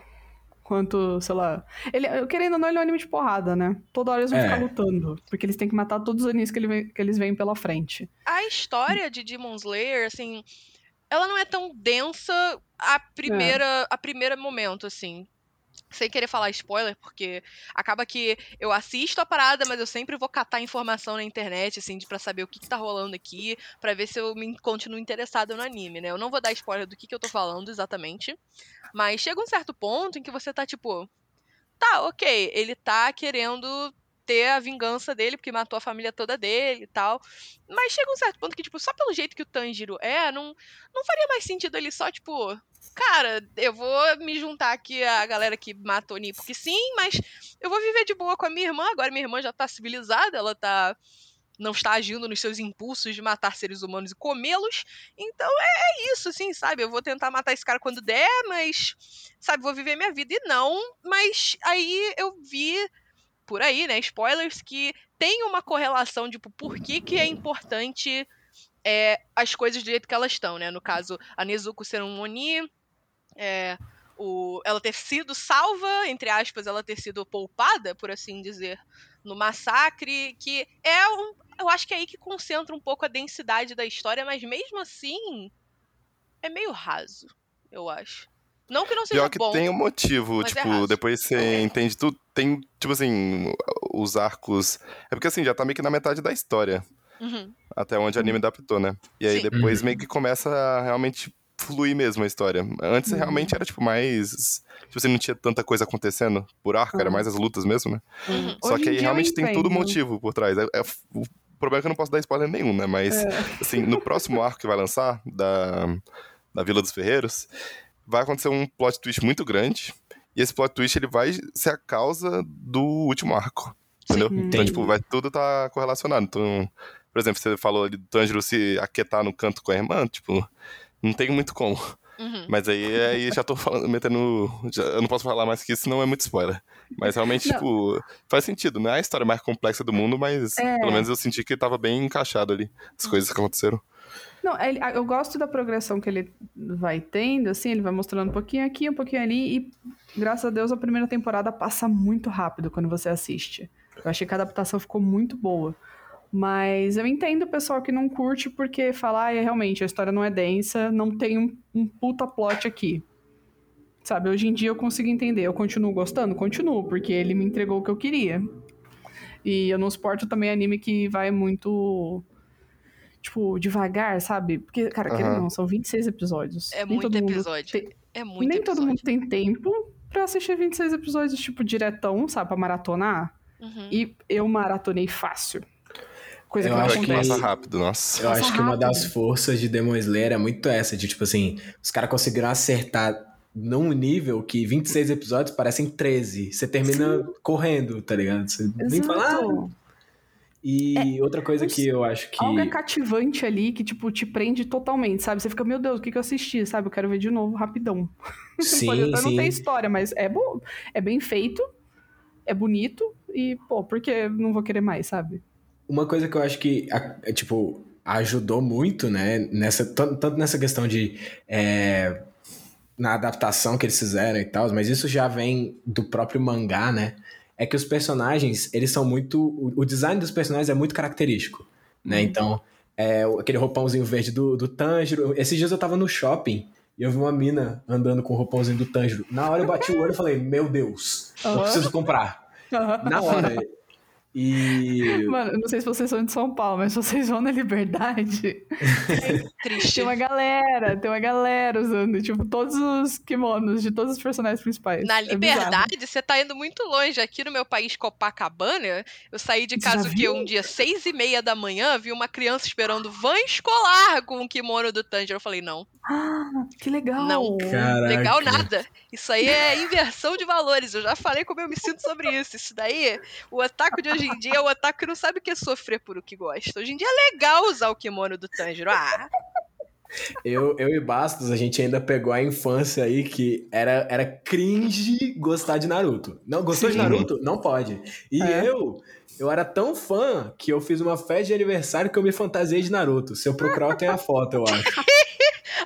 quanto, sei lá. Ele, querendo ou não, ele é um anime de porrada, né? Toda hora eles vão É. ficar lutando. Porque eles têm que matar todos os animes que, ele que eles veem pela frente. A história de Demon Slayer, assim, ela não é tão densa a primeira, a primeiro momento, assim. Sem querer falar spoiler, porque acaba que eu assisto a parada, mas eu sempre vou catar informação na internet, assim, pra saber o que, que tá rolando aqui, pra ver se eu me continuo interessado no anime, né? Eu não vou dar spoiler do que, que eu tô falando exatamente, mas chega um certo ponto em que você tá tipo, tá, ok, ele tá querendo ter a vingança dele, porque matou a família toda dele e tal. Mas chega um certo ponto que, tipo, só pelo jeito que o Tanjiro é, não, não faria mais sentido ele só, tipo, cara, eu vou me juntar aqui a galera que matou o Ni porque sim, mas eu vou viver de boa com a minha irmã. Agora minha irmã já tá civilizada, ela tá. Não está agindo nos seus impulsos de matar seres humanos e comê-los. Então é, é isso, assim, sabe? Eu vou tentar matar esse cara quando der, mas, sabe, vou viver minha vida. E não, mas aí eu vi por aí, né? Spoilers, que tem uma correlação, tipo, por que, que é importante é, as coisas do jeito que elas estão, né? No caso, a Nezuko ser um Oni, é, o, ela ter sido salva, entre aspas, ela ter sido poupada, por assim dizer, no massacre, que é um. Eu acho que é aí que concentra um pouco a densidade da história, mas mesmo assim é meio raso, eu acho. Não que não seja Pior que bom. tem um motivo, mas é tipo, raso. depois você entende tudo. Tem, tipo assim, os arcos. É porque assim, já tá meio que na metade da história. Uhum. Até onde o anime adaptou, né? E aí Sim. depois Uhum. meio que começa a realmente fluir mesmo a história. Antes Uhum. realmente era, tipo, mais. Tipo assim, não tinha tanta coisa acontecendo por arco, era Uhum. mais as lutas mesmo, né? Uhum. Só Hoje que aí realmente tem todo motivo por trás. É- é- o problema é que eu não posso dar spoiler nenhum, né? Mas, É. assim, no próximo arco que vai lançar, da, da Vila dos Ferreiros, vai acontecer um plot twist muito grande. E esse plot twist ele vai ser a causa do último arco. Entendeu? Sim. Então, tipo, vai tudo tá correlacionado. Então, por exemplo, você falou ali do Tanjiro se aquietar no canto com a irmã, tipo, não tem muito como. Uhum. Mas aí, aí já tô falando, metendo. já- eu não posso falar mais que isso, senão é muito spoiler. Mas realmente, Não. tipo, faz sentido. Não é a história mais complexa do mundo, mas É. pelo menos eu senti que tava bem encaixado ali, as coisas que aconteceram. Não, ele- eu gosto da progressão que ele vai tendo, assim, ele vai mostrando um pouquinho aqui, um pouquinho ali, e graças a Deus a primeira temporada passa muito rápido quando você assiste. Eu achei que a adaptação ficou muito boa. Mas eu entendo o pessoal que não curte porque fala, ah, é, realmente, a história não é densa, não tem um, um puta plot aqui. Sabe, hoje em dia eu consigo entender. Eu continuo gostando? Continuo, porque ele me entregou o que eu queria. E eu não suporto também anime que vai muito tipo, devagar, sabe? Porque, cara, querendo ou Aham. não, são 26 episódios. É Nem muito episódio. tem- É muito Nem episódio. todo mundo tem tempo pra assistir 26 episódios, tipo, diretão, sabe? Pra maratonar. Uhum. E eu maratonei fácil. Coisa Eu que acho que passa rápido, nossa. Eu Passa acho que uma rápido. das forças de Demon Slayer é muito essa, de tipo assim, os caras conseguiram acertar num nível que 26 episódios parecem 13. Você termina correndo, tá ligado? Você nem fala. "Ah". E outra coisa não que eu acho que. Algo é cativante ali que, tipo, te prende totalmente, sabe? Você fica, meu Deus, o que, que eu assisti, sabe? Eu quero ver de novo, rapidão. *laughs* Sim, Pode até não sim. ter história, mas é bom. É bem feito, é bonito e, pô, por que não vou querer mais, sabe? Uma coisa que eu acho que, é, tipo, ajudou muito, né? Nessa, tan- tanto nessa questão de. é, na adaptação que eles fizeram e tal, mas isso já vem do próprio mangá, né? É que os personagens, eles são muito. O, design dos personagens é muito característico, né? Uhum. Então, é, aquele roupãozinho verde do, do Tanjiro. Esses dias eu tava no shopping e eu vi uma mina andando com o roupãozinho do Tanjiro. Na hora eu bati o olho e falei: Meu Deus, eu preciso comprar. Na hora. E. *laughs* Mano, eu não sei se vocês são de São Paulo, mas se vocês vão na Liberdade, *laughs* Triste. tem uma galera, tem uma galera usando, tipo, todos os kimonos de todos os personagens principais. Na É bizarro. liberdade, você tá indo muito longe. Aqui no meu país, Copacabana, eu saí de casa viu? um dia, seis e meia da manhã, vi uma criança esperando van escolar com o kimono do Tanjiro. Eu falei, não, Ah, que legal. Não. Caraca. legal nada. Isso aí é inversão de valores. Eu já falei como eu me sinto sobre isso. Isso daí, o otaku de hoje em dia é o otaku que não sabe o que é sofrer por o que gosta. Hoje em dia é legal usar o kimono do Tanjiro. Ah, Eu, eu e Bastos, a gente ainda pegou a infância aí que era, era cringe gostar de Naruto. Não, gostou de Sim. Naruto? Não pode. E É. eu, eu era tão fã que eu fiz uma festa de aniversário que eu me fantasiei de Naruto. Se eu procurar, eu tenho a foto, eu acho. *laughs*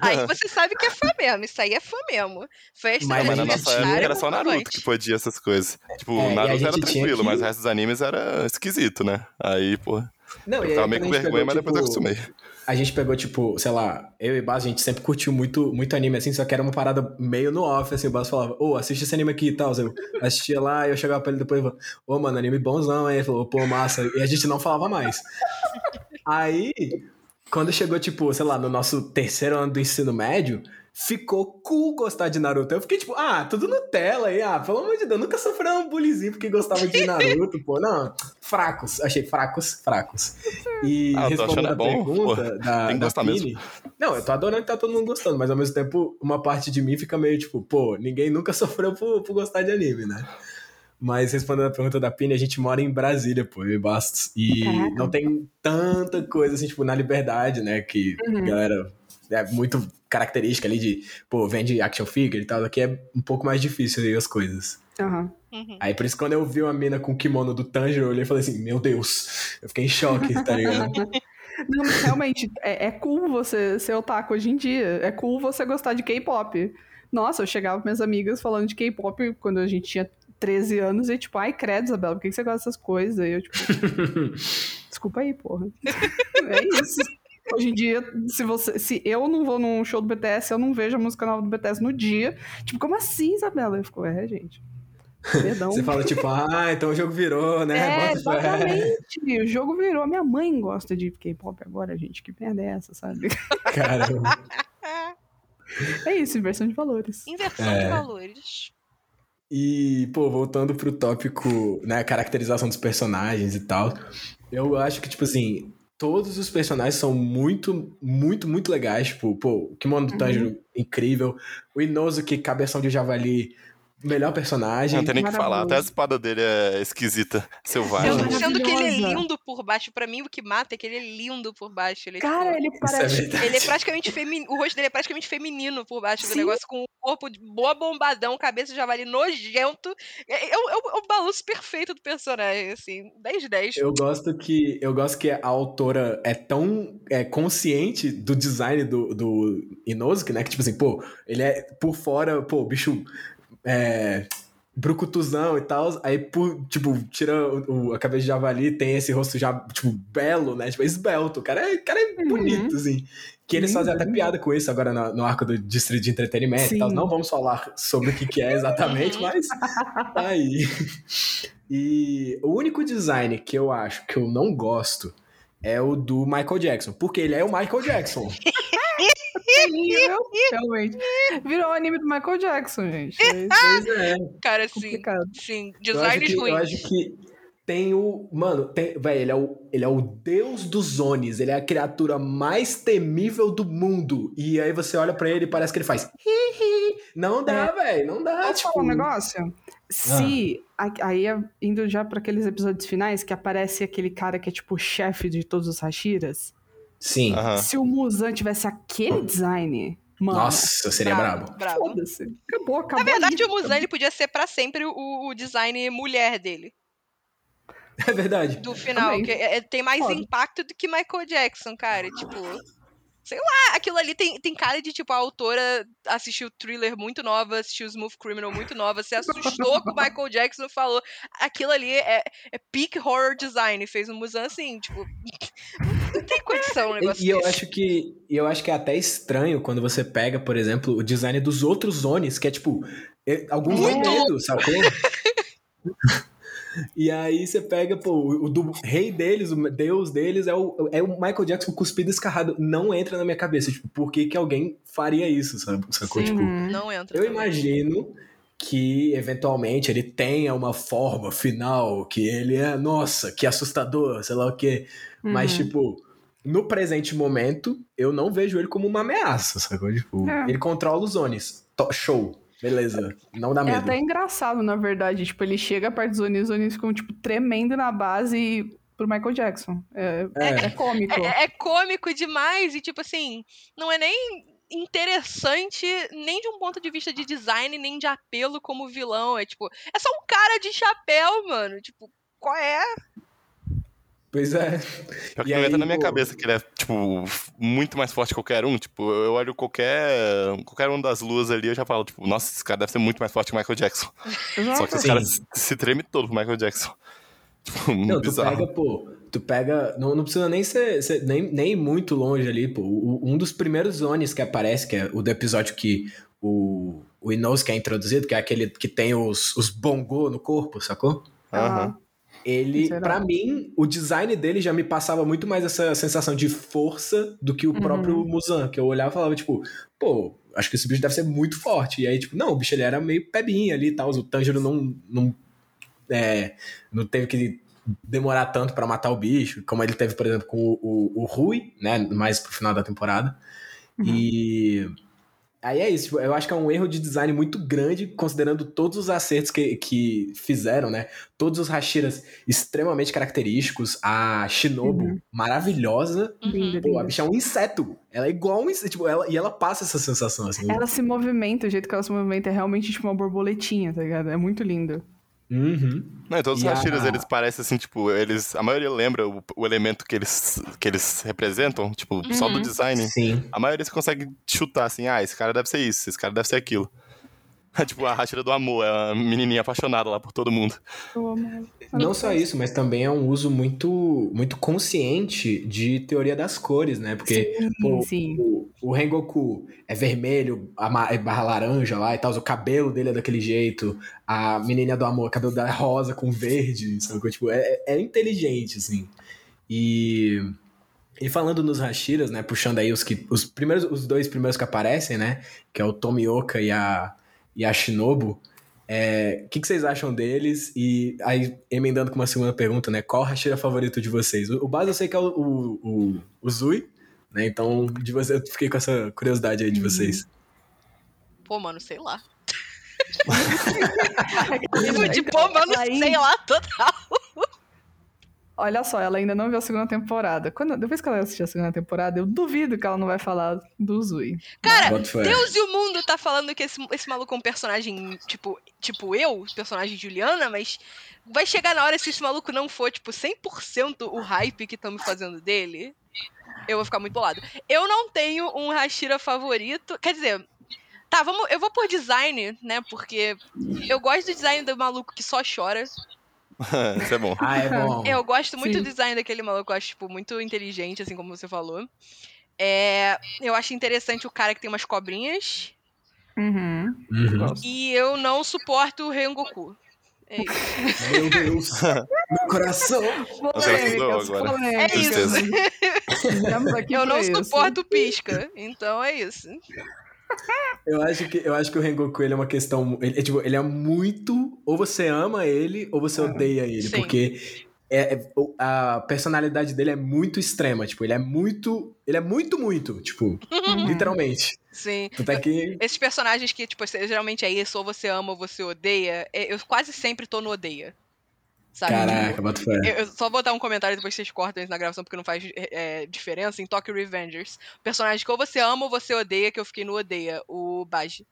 aí você sabe que é fã mesmo. Isso aí é fã mesmo. Festa Mas de Mas na nossa época é era só Naruto que podia essas coisas. Tipo, É, e a Naruto era tranquilo, que- mas o resto dos animes era esquisito, né? Aí, pô, Não, eu tava meio com vergonha, mas pegou, depois eu tipo, acostumei. A gente pegou, tipo, sei lá, eu e Bastos, a gente sempre curtiu muito, muito anime, assim, só que era uma parada meio no off, assim, o Bastos falava, ô, assiste esse anime aqui e tal. Eu assistia lá, e eu chegava pra ele depois e falava, ô, mano, anime bonzão, aí ele falou, pô, massa. E a gente não falava mais. Aí, quando chegou, tipo, sei lá, no nosso terceiro ano do ensino médio, ficou cool gostar de Naruto. Eu fiquei tipo, ah, tudo Nutella aí, ah, pelo amor de Deus, nunca sofreu um bullyzinho porque gostava de Naruto, pô. Não, fracos, achei fracos, fracos. E Ah, respondendo a bom, pergunta pô. da, Tem que gostar Pini, não, eu tô adorando que tá todo mundo gostando, mas ao mesmo tempo, uma parte de mim fica meio tipo, pô, ninguém nunca *laughs* sofreu por, por gostar de anime, né? Mas respondendo a pergunta da Pini, a gente mora em Brasília, pô, eu e Bastos. E Caraca. não tem tanta coisa assim, tipo, na liberdade, né? Que a Uhum. galera. É muito característica ali de, pô, vende action figure e tal. Aqui é um pouco mais difícil aí as coisas. Aham. Uhum. Aí por isso, quando eu vi uma mina com o kimono do Tanjiro, eu olhei e falei assim: Meu Deus, eu fiquei em choque, tá ligado? *laughs* Não, mas realmente, é, é cool você ser otaku hoje em dia. É cool você gostar de K-pop. Nossa, eu chegava com minhas amigas falando de K-pop quando a gente tinha 13 anos e tipo, ai, credo, Isabela, por que você gosta dessas coisas? E eu, tipo, *laughs* desculpa aí, porra. é isso. Hoje em dia, se, você, se eu não vou num show do BTS, eu não vejo a música nova do BTS no dia. Tipo, como assim, Isabela? Eu fico, é, gente. Perdão. Você fala, tipo, ah, então o jogo virou, né? É, exatamente. O jogo virou. Minha mãe gosta de K-pop agora, gente. Que merda é essa, sabe? Caramba. É isso, inversão de valores. Inversão É. de valores. E, pô, voltando pro tópico, né, caracterização dos personagens e tal, eu acho que, tipo assim, todos os personagens são muito, muito, muito legais. Tipo, pô, o Kimono do Uhum. Tanjiro, incrível. O Inosuke, cabeção de javali, melhor personagem. Não tem nem o que falar. Até a espada dele é esquisita, selvagem. Eu, Maravilhosa. sendo que ele é lindo por baixo, pra mim o que mata é que ele é lindo por baixo. Ele é, Cara, tipo, ele é parece. verdade. ele é praticamente feminino. O rosto dele é praticamente feminino por baixo do Sim. negócio, com o corpo de boa bombadão, cabeça de javali nojento. É, é, o- é o- é o balanço perfeito do personagem, assim. 10 de 10. Eu gosto que eu gosto que a autora é tão é, consciente do design do, do Inosuke, né? Que tipo assim, pô, ele é por fora, pô, bicho é, brucutuzão e tal. Aí, tipo, tira o, o- a cabeça de javali, tem esse rosto já, tipo, belo, né? Tipo, esbelto. O cara é, o cara é Uhum. bonito, assim. Que eles fazem até lindo. piada com isso agora no, no arco do Distrito de Entretenimento e tal. Sim. Não vamos falar sobre o que, que é exatamente, Uhum. mas tá aí. E o único design que eu acho que eu não gosto é o do Michael Jackson, porque ele é o Michael Jackson. *laughs* Terrível, realmente. *laughs* Virou o anime do Michael Jackson, gente. *laughs* É isso, Pois é. Cara, complicado. sim, Eu acho, designs que, eu ruins. acho que tem o. Mano, tem, véi, ele, é o, ele é o deus dos Zones. Ele é a criatura mais temível do mundo. E aí você olha pra ele e parece que ele faz. "Hi, hi". Não dá, velho. Não dá. Posso tipo, falar um negócio? Se. a- Aí, indo já pra aqueles episódios finais, que aparece aquele cara que é tipo o chefe de todos os Hashiras. Sim. Se o Muzan tivesse aquele design, mano. Nossa, seria brabo. bravo. Foda-se. Acabou, acabou. Na verdade, ali. o Muzan ele podia ser pra sempre o, o design mulher dele, É verdade. do final. Também. Que é- é- tem mais Foda. impacto do que Michael Jackson, cara. Tipo. Sei lá, aquilo ali tem, tem cara de, tipo, a autora assistiu Thriller muito nova, assistiu Smooth Criminal muito nova, se assustou com o Michael Jackson e falou aquilo ali é, é peak horror design, fez um Muzan assim, tipo, não tem condição um negócio E eu desse. acho que e eu acho que é até estranho quando você pega, por exemplo, o design dos outros zones, que é tipo, é- alguns Muito medo, sacou? *laughs* E aí você pega, pô, o do rei deles, o deus deles é o, é o Michael Jackson cuspido escarrado. Não entra na minha cabeça, tipo, por que, que alguém faria isso, sabe? Sacou? Tipo, Uhum. Não entra. eu também. imagino que eventualmente ele tenha uma forma final, que ele é, nossa, que assustador, sei lá o quê. Mas, Uhum. tipo, no presente momento, eu não vejo ele como uma ameaça, sacou? Tipo, É. ele controla os zones. Show. Beleza. Não dá É medo. até engraçado, na verdade. Tipo, ele chega perto dos Onis, os Onis ficam, tipo, tremendo na base pro Michael Jackson. É, É. é cômico. É, é cômico demais e, tipo assim, não é nem interessante nem de um ponto de vista de design, nem de apelo como vilão. É tipo, é só um cara de chapéu, mano. Tipo, qual é? Pois é. Pior que E não entra na minha pô- cabeça que ele é, tipo, muito mais forte que qualquer um. Tipo, eu olho qualquer, qualquer um das luas ali eu já falo, tipo, nossa, esse cara deve ser muito mais forte que o Michael Jackson. Exato. Só que esse Sim. cara se, se treme todo pro Michael Jackson. *laughs* Tipo, Não, tu bizarro. pega, pô, tu pega. Não, não precisa nem ser, ser- nem, nem ir muito longe ali, pô. O- um dos primeiros zones que aparece, que é o do episódio que o, o Inosuke é introduzido, que é aquele que tem os, os bongô no corpo, sacou? Aham. Ele, Será? pra mim, o design dele já me passava muito mais essa sensação de força do que o Uhum. próprio Muzan, que eu olhava e falava, tipo, pô, acho que esse bicho deve ser muito forte. E aí, tipo, não, o bicho ele era meio pebinha ali e tal, o Tanjiro não, não, é, não teve que demorar tanto pra matar o bicho, como ele teve, por exemplo, com o, o, o Rui, né, mais pro final da temporada. Uhum. E... Aí é isso, tipo, eu acho que é um erro de design muito grande, considerando todos os acertos que, que fizeram, né? Todos os Hashiras extremamente característicos, a Shinobu Uhum. maravilhosa. Linda, Pô, a bicha é um inseto. Ela é igual um inseto, tipo, ela, e ela passa essa sensação, assim. Ela se movimenta, o jeito que ela se movimenta é realmente tipo uma borboletinha, tá ligado? É muito lindo. Uhum. Não, e todos os a- Hashiras, eles parecem assim, tipo, eles. A maioria lembra o, o elemento que eles, que eles representam, tipo, só do Uhum. design. Sim. A maioria você consegue chutar assim, ah, esse cara deve ser isso, esse cara deve ser aquilo. *laughs* tipo, a Hashira do amor, é uma menininha apaixonada lá por todo mundo. Não só isso, mas também é um uso muito, muito consciente de teoria das cores, né? Porque Sim, pô, sim. o, o Rengoku é vermelho, é barra laranja lá e tal, o cabelo dele é daquele jeito, a menininha do amor, o cabelo dela é rosa com verde, sabe? Tipo, é, é inteligente, assim. E, e falando nos Hashiras, né? Puxando aí os que. Os, primeiros, os dois primeiros que aparecem, né? Que é o Tomioka e a, e a Shinobu. É, O que, que vocês acham deles? E aí, emendando com uma segunda pergunta, né? Qual o Hashira favorito de vocês? O, o base eu sei que é o, o, o, o Zui, né? Então, de você, eu fiquei com essa curiosidade aí de vocês. Pô, mano, sei lá. *laughs* Tipo, de pô, mano, sei lá, total. Olha só, ela ainda não viu a segunda temporada. Quando, depois que ela assistir a segunda temporada, eu duvido que ela não vai falar do Zui. Cara. Deus e o mundo tá falando que esse, esse maluco é um personagem, tipo, tipo eu, personagem Juliana, mas vai chegar na hora se esse maluco não for, tipo, 100% o hype que estão me fazendo dele, eu vou ficar muito bolado. Eu não tenho um Hashira favorito, quer dizer, tá, vamos, eu vou por design, né, porque eu gosto do design do maluco que só chora. *laughs* Isso é bom. Ah, é bom. Eu gosto muito Sim. do design daquele maluco, eu acho, tipo, muito inteligente, assim como você falou. É, eu acho interessante o cara que tem umas cobrinhas. Uhum. Uhum. E eu não suporto o Rengoku. É isso. Meu Deus. *laughs* Meu coração. Polêmicas, polêmicas. É isso. Estamos aqui Eu não suporto o pisca. Então é isso. Eu acho que, eu acho que o Rengoku ele é uma questão. Ele, é, tipo, ele é muito. Ou você ama ele, ou você odeia ele. Sim. Porque é, é- a personalidade dele é muito extrema. Tipo, ele é muito. Ele é muito, muito. Tipo, Uhum. literalmente. Sim. Tanto é que. Esses personagens que, tipo, geralmente é isso, ou você ama ou você odeia, é- eu quase sempre tô no odeia. Sabe? Caraca, bota fé. Eu, eu só vou dar um comentário depois vocês cortam isso na gravação porque não faz é, diferença. Em Tokyo Revengers, personagem que ou você ama ou você odeia, que eu fiquei no odeia, o Baji.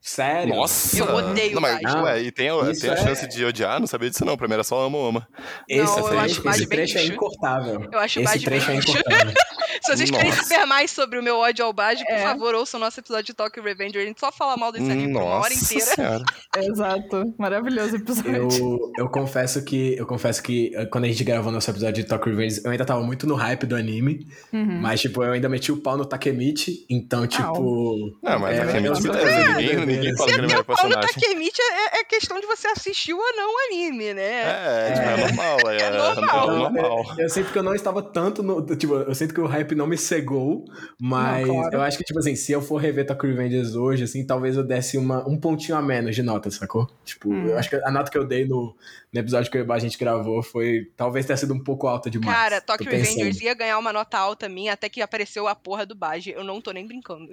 Sério? Nossa! Eu odeio não, mas, ué, e tem, a- Isso tem a é- chance de odiar? Não sabia disso, não. Pra mim era só ama ou ama. Esse, Não, eu trecho, acho esse bem trecho é incortável. Eu acho o Esse trecho é incortável. Se vocês querem Nossa. saber mais sobre o meu ódio ao Baji, por É. favor, ouçam o nosso episódio de Tokyo Revenger. A gente só fala mal desse anime por uma hora Nossa inteira. senhora. *laughs* Exato. Maravilhoso episódio. Eu, eu confesso que eu confesso que eh, quando a gente gravou nosso episódio de Tokyo Revenge, eu ainda tava muito no hype do anime, Uhum. mas tipo, eu ainda meti o pau no Takemichi, então tipo, Não, mas É, Takemichi, beleza. Ninguém, ninguém fala que ele é o personagem. Takemichi é, é questão de você assistir ou não o anime, né? É, tipo, é normal. *laughs* É, É normal. é Eu- normal. Eu, eu sinto que eu não estava tanto no. Tipo, eu sinto que o hype não me cegou, mas Não, claro. eu acho que, tipo assim, se eu for rever Tokyo Revengers hoje, assim, talvez eu desse uma, um pontinho a menos de nota, sacou? Tipo, Hum. eu acho que a nota que eu dei no, no episódio que a gente gravou foi. Talvez tenha sido um pouco alta demais. Cara, Tokyo. Revengers ia ganhar uma nota alta minha até que apareceu a porra do Baji. Eu não tô nem brincando.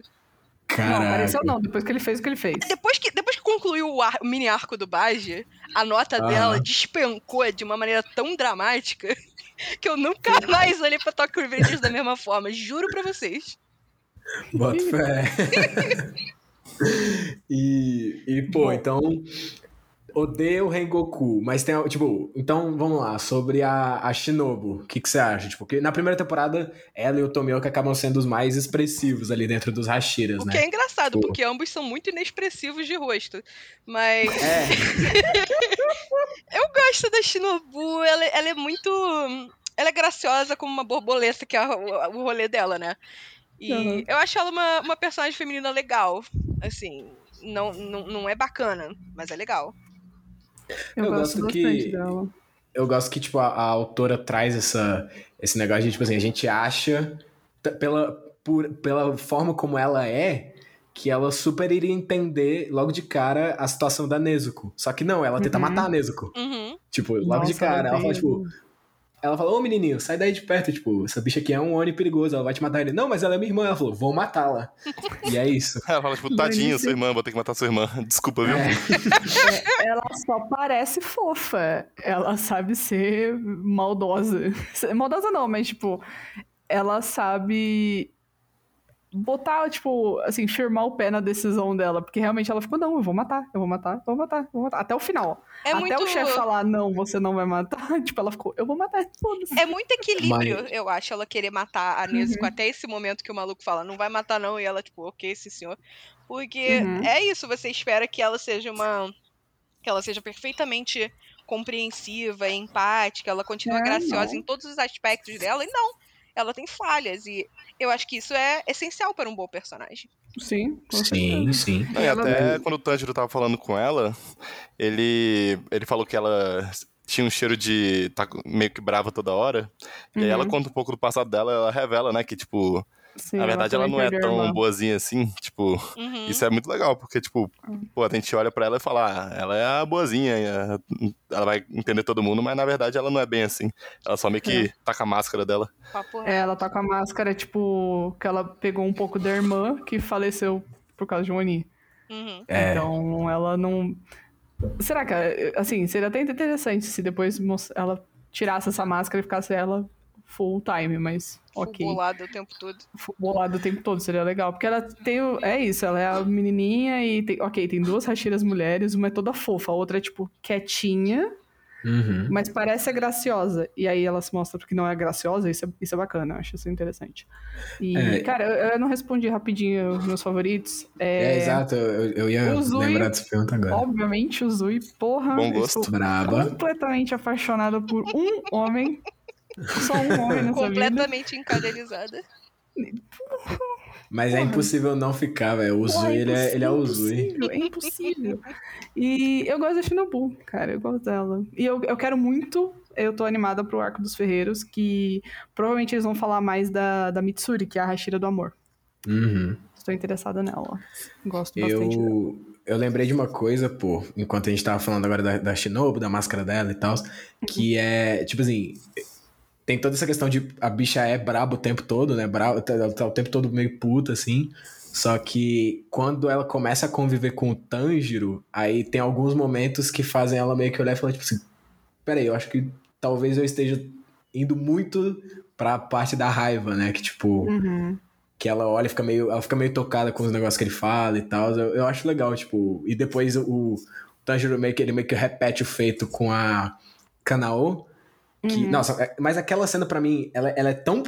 Não, Caraca. apareceu não, depois que ele fez o que ele fez. Depois que, depois que concluiu o, ar- o mini arco do Baji, a nota Aham. dela despencou de uma maneira tão dramática *laughs* que eu nunca mais olhei pra Tokyo Revengers da mesma forma. Juro pra vocês. Bota fé. *laughs* e, e, pô, então. Odeio o Rengoku, mas tem, tipo, então vamos lá, sobre a, a Shinobu, o que, que você acha? Tipo, que na primeira temporada, ela e o Tomioka acabam sendo os mais expressivos ali dentro dos Hashiras, O né? que é engraçado, Tipo- porque ambos são muito inexpressivos de rosto. Mas É, *laughs* eu gosto da Shinobu, ela, ela é muito. Ela é graciosa como uma borboleta, que é o, o rolê dela, né? E Uhum. eu acho ela uma, uma personagem feminina legal. Assim, não, não, não é bacana, mas é legal. Eu, Eu gosto, gosto que- dela. eu gosto que, tipo, a, a autora traz essa, esse negócio de, tipo assim, a gente acha, pela, por, pela forma como ela é, que ela super iria entender logo de cara a situação da Nezuko. Só que não, ela tenta Uhum. matar a Nezuko. Uhum. Tipo, logo de Nossa, cara. Ela fala, tipo. Ela fala, ô menininho, sai daí de perto, tipo, essa bicha aqui é um Oni perigoso, ela vai te matar ele. Não, mas ela é minha irmã. Ela falou, vou matá-la. e é isso. Ela fala, tipo, tadinho, sua irmã, vou ter que matar sua irmã. *laughs* Desculpa, viu? É. Ela só parece fofa. Ela sabe ser maldosa. *laughs* Maldosa não, mas tipo, ela sabe botar, tipo, assim, firmar o pé na decisão dela. Porque realmente ela ficou, não, eu vou matar, eu vou matar, eu vou matar, eu vou matar. Até o final. É Até muito... o chefe falar, não, você não vai matar. *laughs* tipo, ela ficou, eu vou matar. É muito equilíbrio, Mas- eu acho, ela querer matar a Nezuko Uhum. até esse momento que o maluco fala, não vai matar não, e ela, tipo, ok, sim senhor. Porque Uhum. é isso, você espera que ela seja uma. que ela seja perfeitamente compreensiva, empática, ela continua É, graciosa não. em todos os aspectos dela, e não. Ela tem falhas, e eu acho que isso é essencial para um bom personagem. Sim, Sim, sim. Não, e até quando o Tanjiro tava falando com ela, ele, ele falou que ela tinha um cheiro de tá meio que brava toda hora. E aí ela Uhum. conta um pouco do passado dela, ela revela, né, que, tipo, Sim, na verdade ela não é tão irmã. boazinha assim, tipo, Uhum. isso é muito legal, porque, tipo, pô, a gente olha pra ela e fala, ah, ela é a boazinha, ela vai entender todo mundo, mas na verdade ela não é bem assim. Ela só meio que tá com a máscara dela. É, ela tá com a máscara, tipo, que ela pegou um pouco da irmã que faleceu por causa de um Oni. Uhum. É. Então, ela não. Será que, assim, seria até interessante se depois ela tirasse essa máscara e ficasse ela full time, mas ok. bolado o tempo todo. Full bolado o tempo todo, seria legal. Porque ela tem. o- É isso, ela é a menininha e tem. Ok, tem duas Hashiras mulheres, uma é toda fofa, a outra é, tipo, quietinha, Uhum. mas parece ser graciosa. E aí ela se mostra porque não é graciosa, isso é, isso é bacana, eu acho isso interessante. E, É. cara, eu, eu não respondi rapidinho os meus favoritos. É, É, exato, eu, eu ia Zui- lembrar dessa pergunta agora. Obviamente, o Zui, porra. Bom gosto. Braba. completamente apaixonada por um homem. Só um homem nessa vida. Completamente encadelizada. Mas é Porra. impossível não ficar, velho. O Zui, ele é, ele é o Zui. impossível, É impossível. E eu gosto da Shinobu, cara, eu gosto dela. E eu, eu quero muito, eu tô animada pro Arco dos Ferreiros, que provavelmente eles vão falar mais da, da Mitsuri, que é a Hashira do Amor. Uhum. Estou interessada nela. Gosto bastante dela. Eu, eu lembrei de uma coisa, pô, enquanto a gente tava falando agora da, da Shinobu, da máscara dela e tal, que é, tipo assim, tem toda essa questão de a bicha é braba o tempo todo, né? Braba, tá, ela tá o tempo todo meio puta, assim. Só que quando ela começa a conviver com o Tanjiro, aí tem alguns momentos que fazem ela meio que olhar e falar, tipo assim, peraí, eu acho que talvez eu esteja indo muito pra parte da raiva, né? Que tipo Uhum. que ela olha e fica meio, ela fica meio tocada com os negócios que ele fala e tal. Eu, eu acho legal, tipo, e depois o, o Tanjiro meio que ele meio que repete o feito com a Kanao, que, Uhum. nossa, é- mas aquela cena pra mim, ela, ela é tão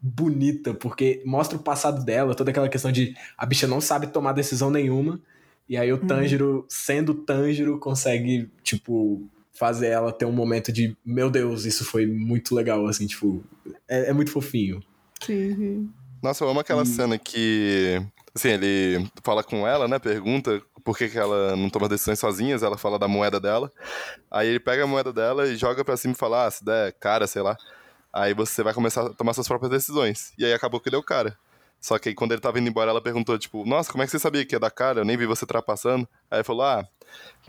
bonita porque mostra o passado dela, toda aquela questão de a bicha não sabe tomar decisão nenhuma. E aí o Uhum. Tanjiro, sendo Tanjiro, consegue, tipo, fazer ela ter um momento de, meu Deus, isso foi muito legal, assim, tipo, é, é muito fofinho. Sim, sim. Nossa, eu amo aquela Hum. cena que. Assim, ele fala com ela, né? Pergunta por que, ela não toma decisões sozinhas. Ela fala da moeda dela. Aí ele pega a moeda dela e joga pra cima e fala: Ah, se der cara, sei lá. Aí você vai começar a tomar suas próprias decisões. E aí acabou que deu cara. Só que aí quando ele tava indo embora, ela perguntou, tipo, nossa, como é que você sabia que ia dar cara? Eu nem vi você trapassando. Aí ele falou, ah,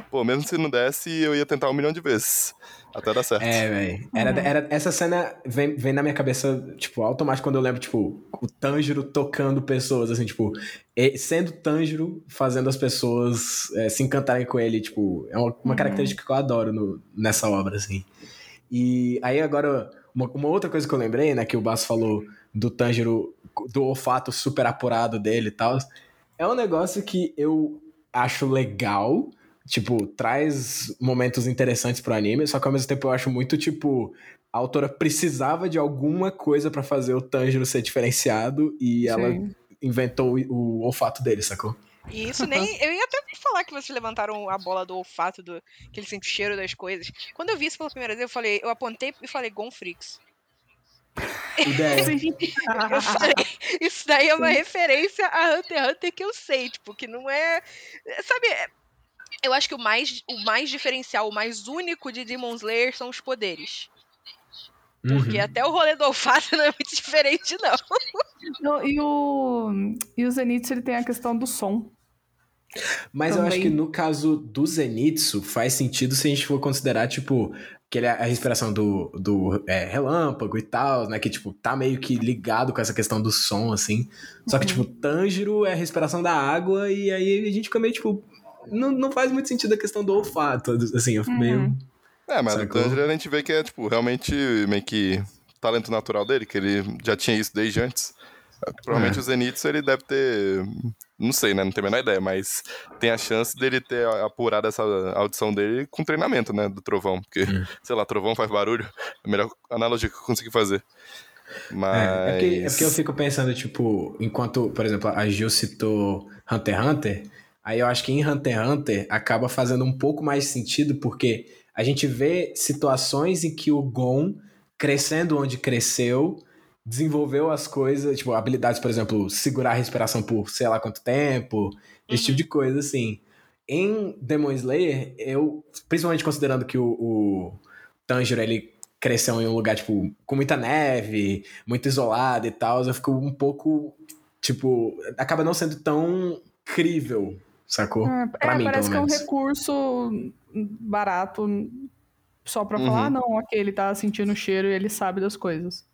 pô, mesmo se não desse, eu ia tentar um milhão de vezes. Até dar certo. É, velho. Era, Uhum. era, essa cena vem, vem na minha cabeça, tipo, automático quando eu lembro, tipo, o Tanjiro tocando pessoas, assim, tipo, e- sendo Tanjiro, fazendo as pessoas é, se encantarem com ele, tipo, é uma, uma Uhum. característica que eu adoro no- nessa obra, assim. E aí agora, uma, uma outra coisa que eu lembrei, né, que o Basso falou do Tanjiro, do olfato super apurado dele e tal, é um negócio que eu acho legal, tipo, traz momentos interessantes pro anime, só que ao mesmo tempo eu acho muito, tipo, a autora precisava de alguma coisa pra fazer o Tanjiro ser diferenciado e ela Sim. inventou o, o olfato dele, sacou? E isso nem. Eu ia até falar que vocês levantaram a bola do olfato, do, que ele sente o cheiro das coisas. Quando eu vi isso pela primeira vez, eu falei, eu apontei e falei Gonfrix. Ideia. *laughs* Eu falei, isso daí é uma referência a Hunter x Hunter que eu sei, tipo, que não é. Sabe, é- eu acho que o mais, o mais diferencial, o mais único de Demon Slayer são os poderes. Porque Uhum. até o rolê do olfato *laughs* não é muito diferente, não. Não, e o, e o Zenitsu, ele tem a questão do som. Mas eu acho também. que no caso do Zenitsu faz sentido se a gente for considerar, tipo, que ele é a respiração do, do é, relâmpago e tal, né? Que, tipo, tá meio que ligado com essa questão do som, assim. Só que, tipo, Tanjiro é a respiração da água e aí a gente fica meio, tipo... Não, não faz muito sentido a questão do olfato, assim, eu fico meio... Uhum. É, mas Sacou? o Tanjiro a gente vê que é, tipo, realmente meio que talento natural dele, que ele já tinha isso desde antes. Provavelmente É. o Zenitsu ele deve ter. Não sei, né? Não tenho a menor ideia, mas tem a chance dele ter apurado essa audição dele com treinamento, né? Do trovão. Porque, Hum. sei lá, trovão faz barulho. É a melhor analogia que eu consegui fazer. Mas. É, é, porque, é porque eu fico pensando, tipo, enquanto, por exemplo, a Gil citou Hunter x Hunter, aí eu acho que em Hunter x Hunter acaba fazendo um pouco mais sentido, porque a gente vê situações em que o Gon, crescendo onde cresceu, desenvolveu as coisas, tipo, habilidades, por exemplo, segurar a respiração por sei lá quanto tempo, esse Uhum. tipo de coisa, assim. Em Demon Slayer, eu, principalmente considerando que o, o Tanjiro, ele cresceu em um lugar, tipo, com muita neve, muito isolado e tal, eu fico um pouco, tipo, acaba não sendo tão crível, sacou? É, Pra é, mim, parece que é um recurso barato só pra Uhum. falar, ah, não, ok, ele tá sentindo o cheiro e ele sabe das coisas.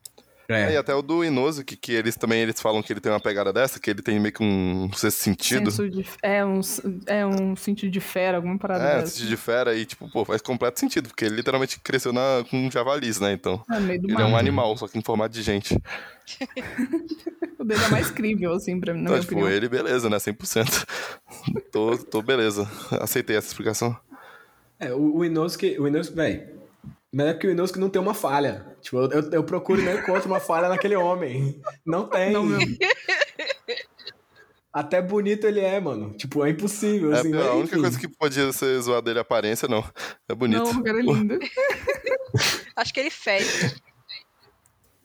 É, e É, até o do Inosuke, que eles também eles falam que ele tem uma pegada dessa, que ele tem meio que um sexto sentido. Senso de, é, um, é um sentido de fera, alguma parada É, dessa. sentido de fera e, tipo, pô, faz completo sentido, porque ele literalmente cresceu na, com javalis, né? Então, É, meio do ele é um animal, só que em formato de gente. *laughs* O dele é mais crível, assim, pra mim, na Então, tipo, opinião. ele, beleza, né? 100%. *laughs* tô, tô beleza. Aceitei essa explicação. é, o, o Inosuke, o Inosuke, velho, melhor que o Inosuke não tem uma falha. Tipo, eu, eu, procuro e não encontro uma falha naquele homem. Não tem. Não, meu- Até bonito ele é, mano. Tipo, é impossível, É, assim. a mas única enfim. coisa que podia ser zoar dele é a aparência, não. É bonito. Não, o cara é lindo. *laughs* Acho que ele fede.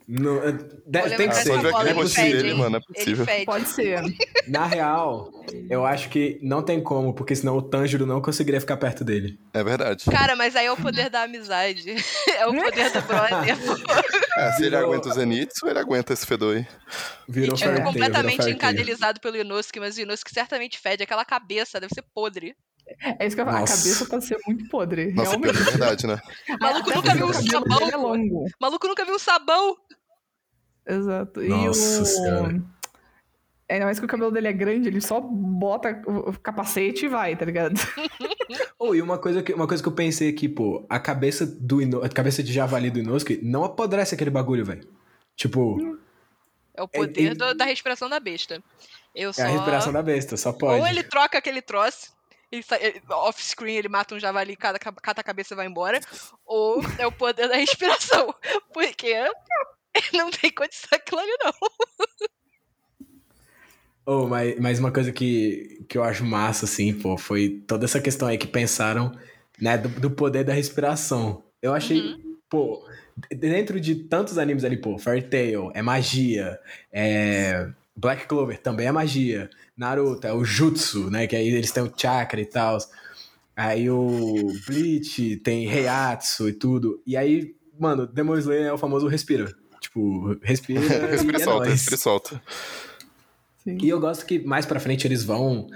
Não, é, de- Olha, tem que ser. Ver aquele é ele rostinho possível. hein? mano, é Ele possível. fede. Pode ser. Na real, eu acho que não tem como, porque senão o Tanjiro não conseguiria ficar perto dele. É verdade. Cara, mas aí é o poder da amizade. *laughs* É o poder do brother. *laughs* É, se ele Virou- aguenta o Zenitsu, ele aguenta esse fedor aí. Virou E, tipo, virou completamente encadelizado pelo Inosuke, mas o Inosuke certamente fede. Aquela cabeça deve ser podre. É isso que eu falo. A cabeça pode ser muito podre. Nossa, pior realmente. é verdade, né? O *laughs* maluco nunca viu o um cabelo sabão. é longo. Maluco nunca viu um sabão. Exato. Nossa e o... Senhora. Ainda mais que o cabelo dele é grande, ele só bota o capacete e vai, tá ligado? *laughs* Oh, e uma coisa, que, uma coisa que eu pensei aqui, pô, a cabeça do Ino, a cabeça de javali do Inosuke não apodrece aquele bagulho, velho. Tipo, É o poder ele- do- da respiração da besta. Eu só... é a respiração da besta, só pode. Ou ele troca aquele troço, ele ele- off-screen ele mata um javali, cada, cata a cabeça e vai embora. Ou é o poder da respiração. *laughs* Porque *laughs* não tem condição aquilo ali, não. *laughs* Oh, mas, mas uma coisa que, que eu acho massa, assim, pô, foi toda essa questão aí que pensaram, né, do, do poder da respiração. Eu achei, Uhum. pô, dentro de tantos animes ali, pô, Fairy Tail é magia, é, Black Clover também é magia, Naruto é o Jutsu, né, que aí eles têm o chakra e tal. Aí o Bleach tem Heiatsu e tudo. E aí, mano, Demon Slayer é o famoso respira. Tipo, respira. *laughs* Respira e e é solta, nóis. respira e solta. Sim. E eu gosto que mais pra frente eles vão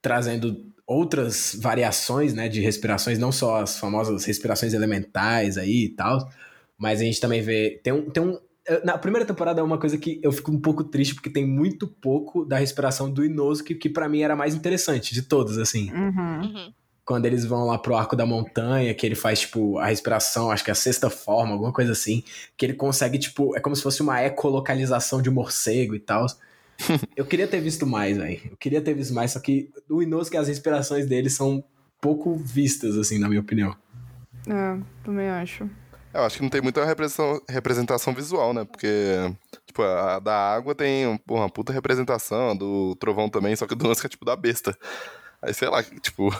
trazendo outras variações, né, de respirações, não só as famosas respirações elementais aí e tal, mas a gente também vê tem um, tem um na primeira temporada é uma coisa que eu fico um pouco triste porque tem muito pouco da respiração do Inosuke que pra mim era mais interessante de todos assim. Uhum. Uhum. Quando eles vão lá pro arco da montanha, que ele faz, tipo, a respiração, acho que é a sexta forma, alguma coisa assim, que ele consegue, tipo, é como se fosse uma ecolocalização de morcego e tal. *laughs* Eu queria ter visto mais, velho. Eu queria ter visto mais, só que o Inosuke, as respirações dele são pouco vistas, assim, na minha opinião. É, também acho. Eu acho que não tem muita representação, visual, né? Porque, tipo, a da água tem porra, uma puta representação, a do trovão também, só que do lance é tipo da besta. Aí, sei lá, tipo,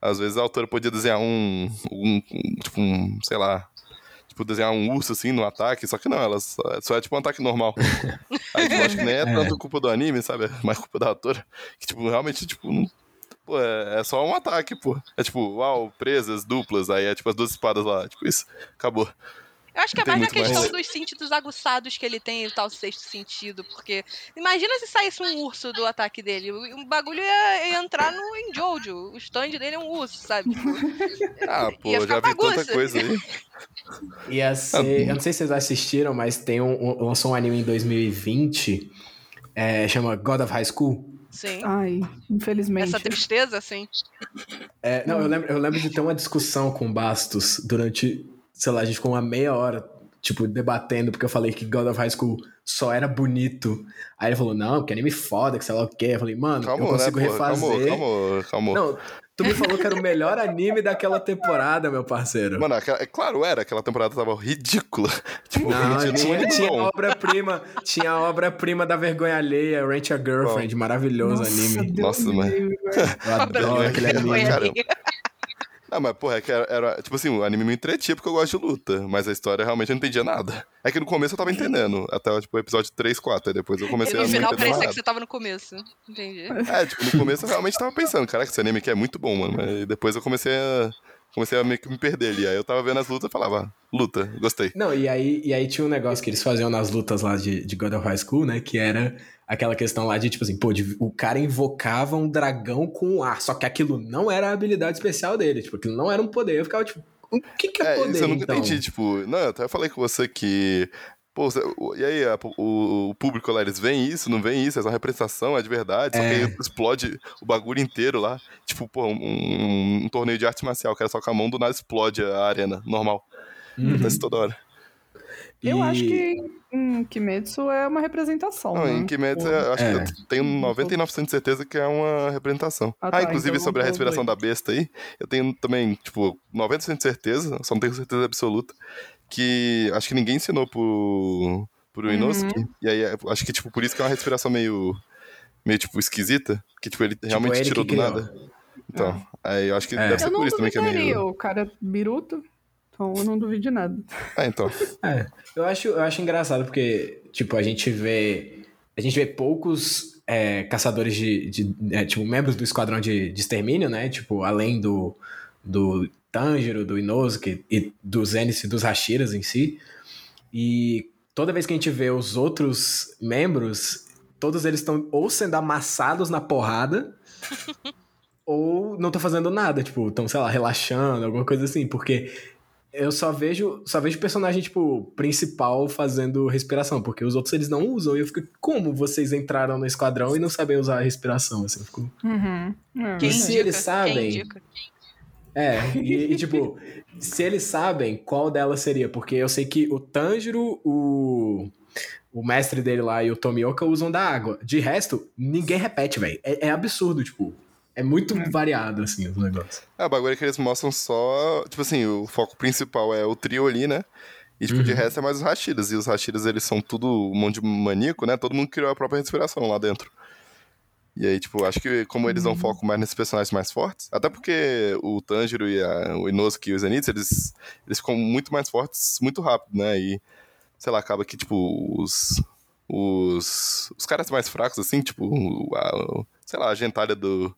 às vezes a autora podia desenhar um, um, um, tipo, um, sei lá, tipo, desenhar um urso, assim, no ataque, só que não, ela só, só é tipo um ataque normal. *laughs* Aí, tipo, acho que nem é tanto culpa do anime, sabe? É mais culpa da autora. Que, tipo, realmente, tipo, não- pô, é, é só um ataque, pô. É tipo, uau, presas, duplas, aí é tipo as duas espadas lá, tipo isso. Acabou. Eu acho que é mais na muito mais. questão dos sentidos aguçados que ele tem e tal sexto sentido, porque imagina se saísse um urso do ataque dele, o o bagulho ia, ia entrar no em Jojo, o stand dele é um urso, sabe? Tipo, Ah, pô, Ia já vi tanta coisa aí. *laughs* Ia ser. Eu não sei se vocês assistiram, mas tem um, um, lançou um anime em 2020, é, chama God of High School. Sim. Ai, infelizmente. Essa tristeza, assim. É, não, eu lembro, eu lembro de ter uma discussão com o Bastos durante, sei lá, a gente ficou uma meia hora tipo, debatendo, porque eu falei que God of High School só era bonito. Aí ele falou, não, que anime foda, que sei lá o quê. Eu falei, mano, Calma, eu consigo né, refazer. Calma, calma, calma. Não, tu me falou que era o melhor anime daquela temporada, meu parceiro. Mano, aquela- é claro, era. Aquela temporada tava ridícula. *laughs* Tipo, Não, tinha tinha, tinha bom. a obra-prima, tinha a obra-prima da vergonha alheia, Rent a Girlfriend, maravilhoso anime. Deus Nossa, mano. Eu adoro aquele anime. Não, mas, porra, é que era, era- Tipo assim, o anime me entretia porque eu gosto de luta. Mas a história realmente eu não entendia nada. É que no começo eu tava entendendo. Até, tipo, o episódio 3, 4. Aí depois eu comecei No a não final parecia nada. que você tava no começo. Entendi. É, tipo, no começo eu realmente tava pensando, caraca, esse anime aqui é muito bom, mano. Mas depois eu comecei a. Comecei a meio que me perder ali. Aí eu tava vendo as lutas e falava, ah, luta, gostei. Não, e aí, e aí tinha um negócio que eles faziam nas lutas lá de, de God of High School, né? Que era aquela questão lá de, tipo assim, pô, de- o cara invocava um dragão com ar, só que aquilo não era a habilidade especial dele, tipo, aquilo não era um poder. Eu ficava, tipo, o que que é, É, poder, isso eu nunca então? entendi, tipo, não, eu até falei com você que. Pô, e aí, a- o, o público lá, eles veem isso, não veem isso, é só representação, é de verdade, só É. que aí explode o bagulho inteiro lá. Tipo, pô, um, um- um torneio de arte marcial, que era só com a mão, do nada explode a arena, normal. Uhum. Acontece toda hora. Eu E- acho que em Kimetsu é uma representação. Não, né? em Kimetsu, Tipo, eu acho É. que eu tenho 99% de certeza que é uma representação. Ah, Ah, tá, inclusive então sobre a respiração da besta aí, eu tenho também, tipo, 90% de certeza, só não tenho certeza absoluta, que acho que ninguém ensinou pro, pro Uhum. Inosuke. E aí, é, acho que, tipo, por isso que é uma respiração meio, meio tipo, esquisita, que, tipo, ele realmente ele tirou do criou. nada. Então, aí eu acho que É. deve ser Eu por isso também que é duvidaria, meio... o cara é biruto, então eu não duvido de nada. Ah, então. É, eu acho, eu acho engraçado porque, tipo, a gente vê. A gente vê poucos é, caçadores de. de é, tipo, membros do esquadrão de, de extermínio, né? Tipo, além do, do Tanjiro, do Inosuke e do Zenith e dos Hashiras em si. E toda vez que a gente vê os outros membros, todos eles estão ou sendo amassados na porrada. *laughs* ou não estão fazendo nada, tipo, estão, sei lá, relaxando, alguma coisa assim, porque eu só vejo, só vejo personagem, tipo, principal fazendo respiração, porque os outros eles não usam. E eu fico, como vocês entraram no esquadrão e não sabem usar a respiração? Assim, eu fico, Uhum. Quem E se eles sabem? É, e, e, tipo, *laughs* se eles sabem, qual delas seria? Porque eu sei que o Tanjiro, o, o mestre dele lá e o Tomioka usam da água. De resto, ninguém repete, velho. É, é absurdo, tipo. É muito variado, assim, o negócio. É, o bagulho é que eles mostram só. Tipo assim, o foco principal é o trio ali, né? E, tipo, de Uhum. resto é mais os Hashiras. E os Hashiras, eles são tudo um monte de maníaco, né? Todo mundo criou a própria respiração lá dentro. E aí, tipo, acho que como eles dão foco mais nesses personagens mais fortes, até porque o Tanjiro e a, o Inosuke e os Zenitsu, eles, eles ficam muito mais fortes muito rápido, né? E, sei lá, acaba que, tipo, os... Os, os caras mais fracos, assim, tipo, o- a, o- sei lá, a gentalha do,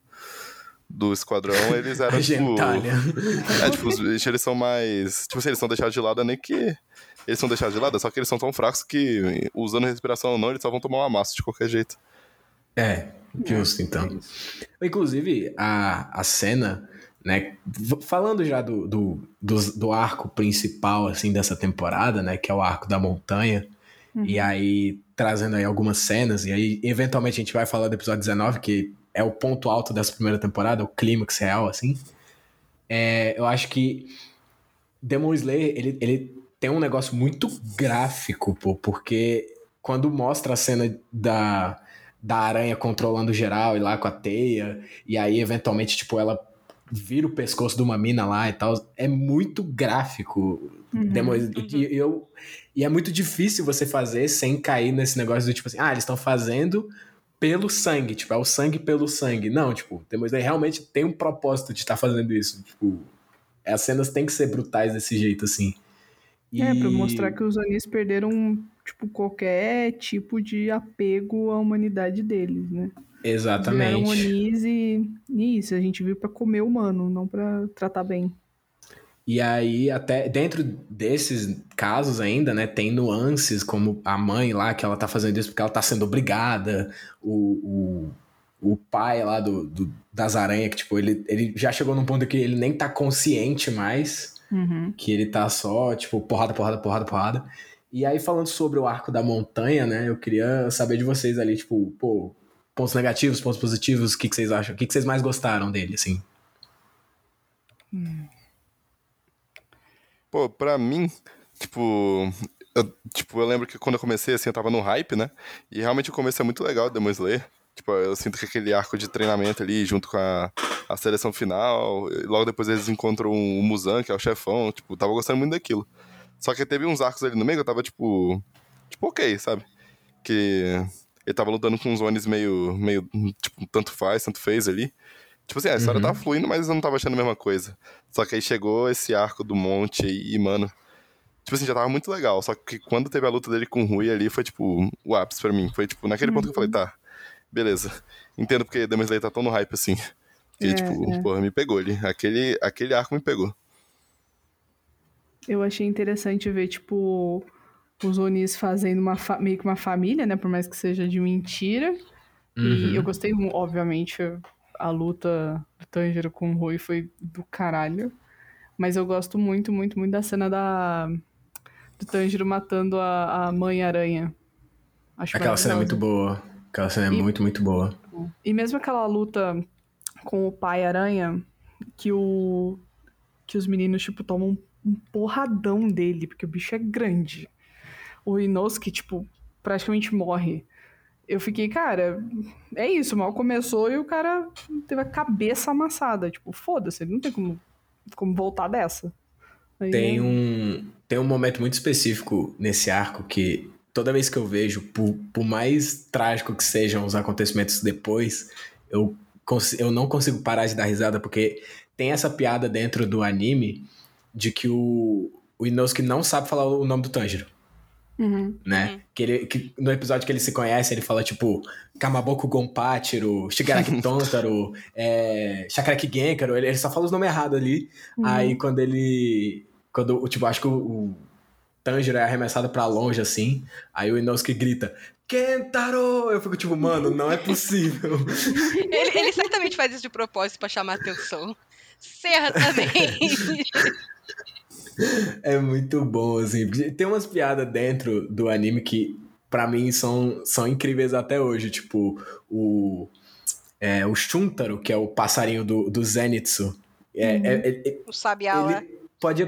do esquadrão, eles eram, *laughs* tipo... É, tipo, os bichos, eles são mais. Tipo assim, eles são deixados de lado, é nem que. Eles são deixados de lado, é só que eles são tão fracos que, usando respiração ou não, eles só vão tomar uma massa de qualquer jeito. É, justo, então. Inclusive, a, a cena, né? Falando já do, do, do, do arco principal, assim, dessa temporada, né? Que é o arco da montanha. E aí, trazendo aí algumas cenas, e aí, eventualmente, a gente vai falar do episódio 19, que é o ponto alto dessa primeira temporada, o clímax real, assim. É, eu acho que Demon Slayer, ele, ele tem um negócio muito gráfico, pô, porque quando mostra a cena da, da aranha controlando geral e lá com a teia, e aí eventualmente, tipo, ela vira o pescoço de uma mina lá e tal, é muito gráfico. Uhum. Demon e, eu, e é muito difícil você fazer sem cair nesse negócio do tipo assim, ah, eles estão fazendo pelo sangue, tipo, é o sangue pelo sangue. Não, tipo, Demon Slayer realmente tem um propósito de estar fazendo isso, tipo, as cenas têm que ser brutais desse jeito, assim. É, pra E- mostrar que os Anis perderam, tipo, qualquer tipo de apego à humanidade deles, né? Eles Exatamente. Onis e, e isso, a gente viu pra comer humano, não pra tratar bem. E aí, até dentro desses casos ainda, né, tem nuances, como a mãe lá, que ela tá fazendo isso porque ela tá sendo obrigada, o, o, o pai lá do, do- das aranhas, que, tipo, ele, ele já chegou num ponto que ele nem tá consciente mais, Uhum. que ele tá só, tipo, porrada, porrada, porrada, porrada. E aí, falando sobre o arco da montanha, né, eu queria saber de vocês ali, tipo, pô, pontos negativos, pontos positivos, o que, que vocês acham? O que, que vocês mais gostaram dele, assim? Pô, pra mim, Tipo, eu, tipo, eu lembro que quando eu comecei, assim, eu tava no hype, né? E realmente o começo é muito legal do Demon Slayer. Tipo, eu sinto que aquele arco de treinamento ali, junto com a, a seleção final, logo depois eles encontram o Muzan, que é o chefão, tipo, tava gostando muito daquilo. Só que teve uns arcos ali no meio que eu tava, tipo, tipo, ok, sabe? Que ele tava lutando com uns Onis meio, meio, tipo, tanto faz, tanto fez ali. Tipo assim, a história uhum. tava fluindo, mas eu não tava achando a mesma coisa. Só que aí chegou esse arco do monte e, mano, tipo assim, já tava muito legal. Só que quando teve a luta dele com o Rui ali, foi tipo, o ápice pra mim. Foi tipo, naquele uhum. ponto que eu falei, tá, beleza. Entendo porque Demon Slayer tá tão no hype assim. E, é, tipo, é. porra, me pegou ali. Aquele, aquele arco me pegou. Eu achei interessante ver, tipo, os Onis fazendo uma meio que uma família, né? Por mais que seja de mentira. Uhum. E eu gostei, obviamente, a luta do Tanjiro com o Rui foi do caralho. Mas eu gosto muito, muito, muito da cena da do Tanjiro matando a, a mãe aranha. Acho Aquela cena é muito boa. Aquela cena é e, muito, muito boa. E mesmo aquela luta com o pai aranha, que o que os meninos, tipo, tomam um porradão dele, porque o bicho é grande. O Inosuke, tipo, praticamente morre. Eu fiquei, cara, é isso, mal começou e o cara teve a cabeça amassada. Tipo, foda-se, ele não tem como, como voltar dessa. Aí tem, um, tem um momento muito específico nesse arco que toda vez que eu vejo, por, por mais trágico que sejam os acontecimentos depois, eu, eu não consigo parar de dar risada, porque tem essa piada dentro do anime de que o, o Inosuke não sabe falar o nome do Tanjiro. Uhum. Né? Uhum. Que, ele, que no episódio que ele se conhece, ele fala tipo Kamaboku Gonpachiro, Shigaraki *laughs* Tontaro, é, Shakaraki Genkaro, ele, ele, só fala os nomes errados ali. Uhum. Aí quando ele. Quando, tipo, acho que o, o Tanjiro é arremessado pra longe assim, aí o Inosuke grita. Kentaro! Eu fico tipo, mano, não é possível. *laughs* ele, ele certamente faz isso de propósito pra chamar atenção. Certamente. *laughs* *laughs* É muito bom, assim. Tem umas piadas dentro do anime que, para mim, são, são incríveis até hoje. Tipo, o, é, o Shuntaro, que é o passarinho do, do Zenitsu. É, uhum. é, é, é o sabiá lá. Pode,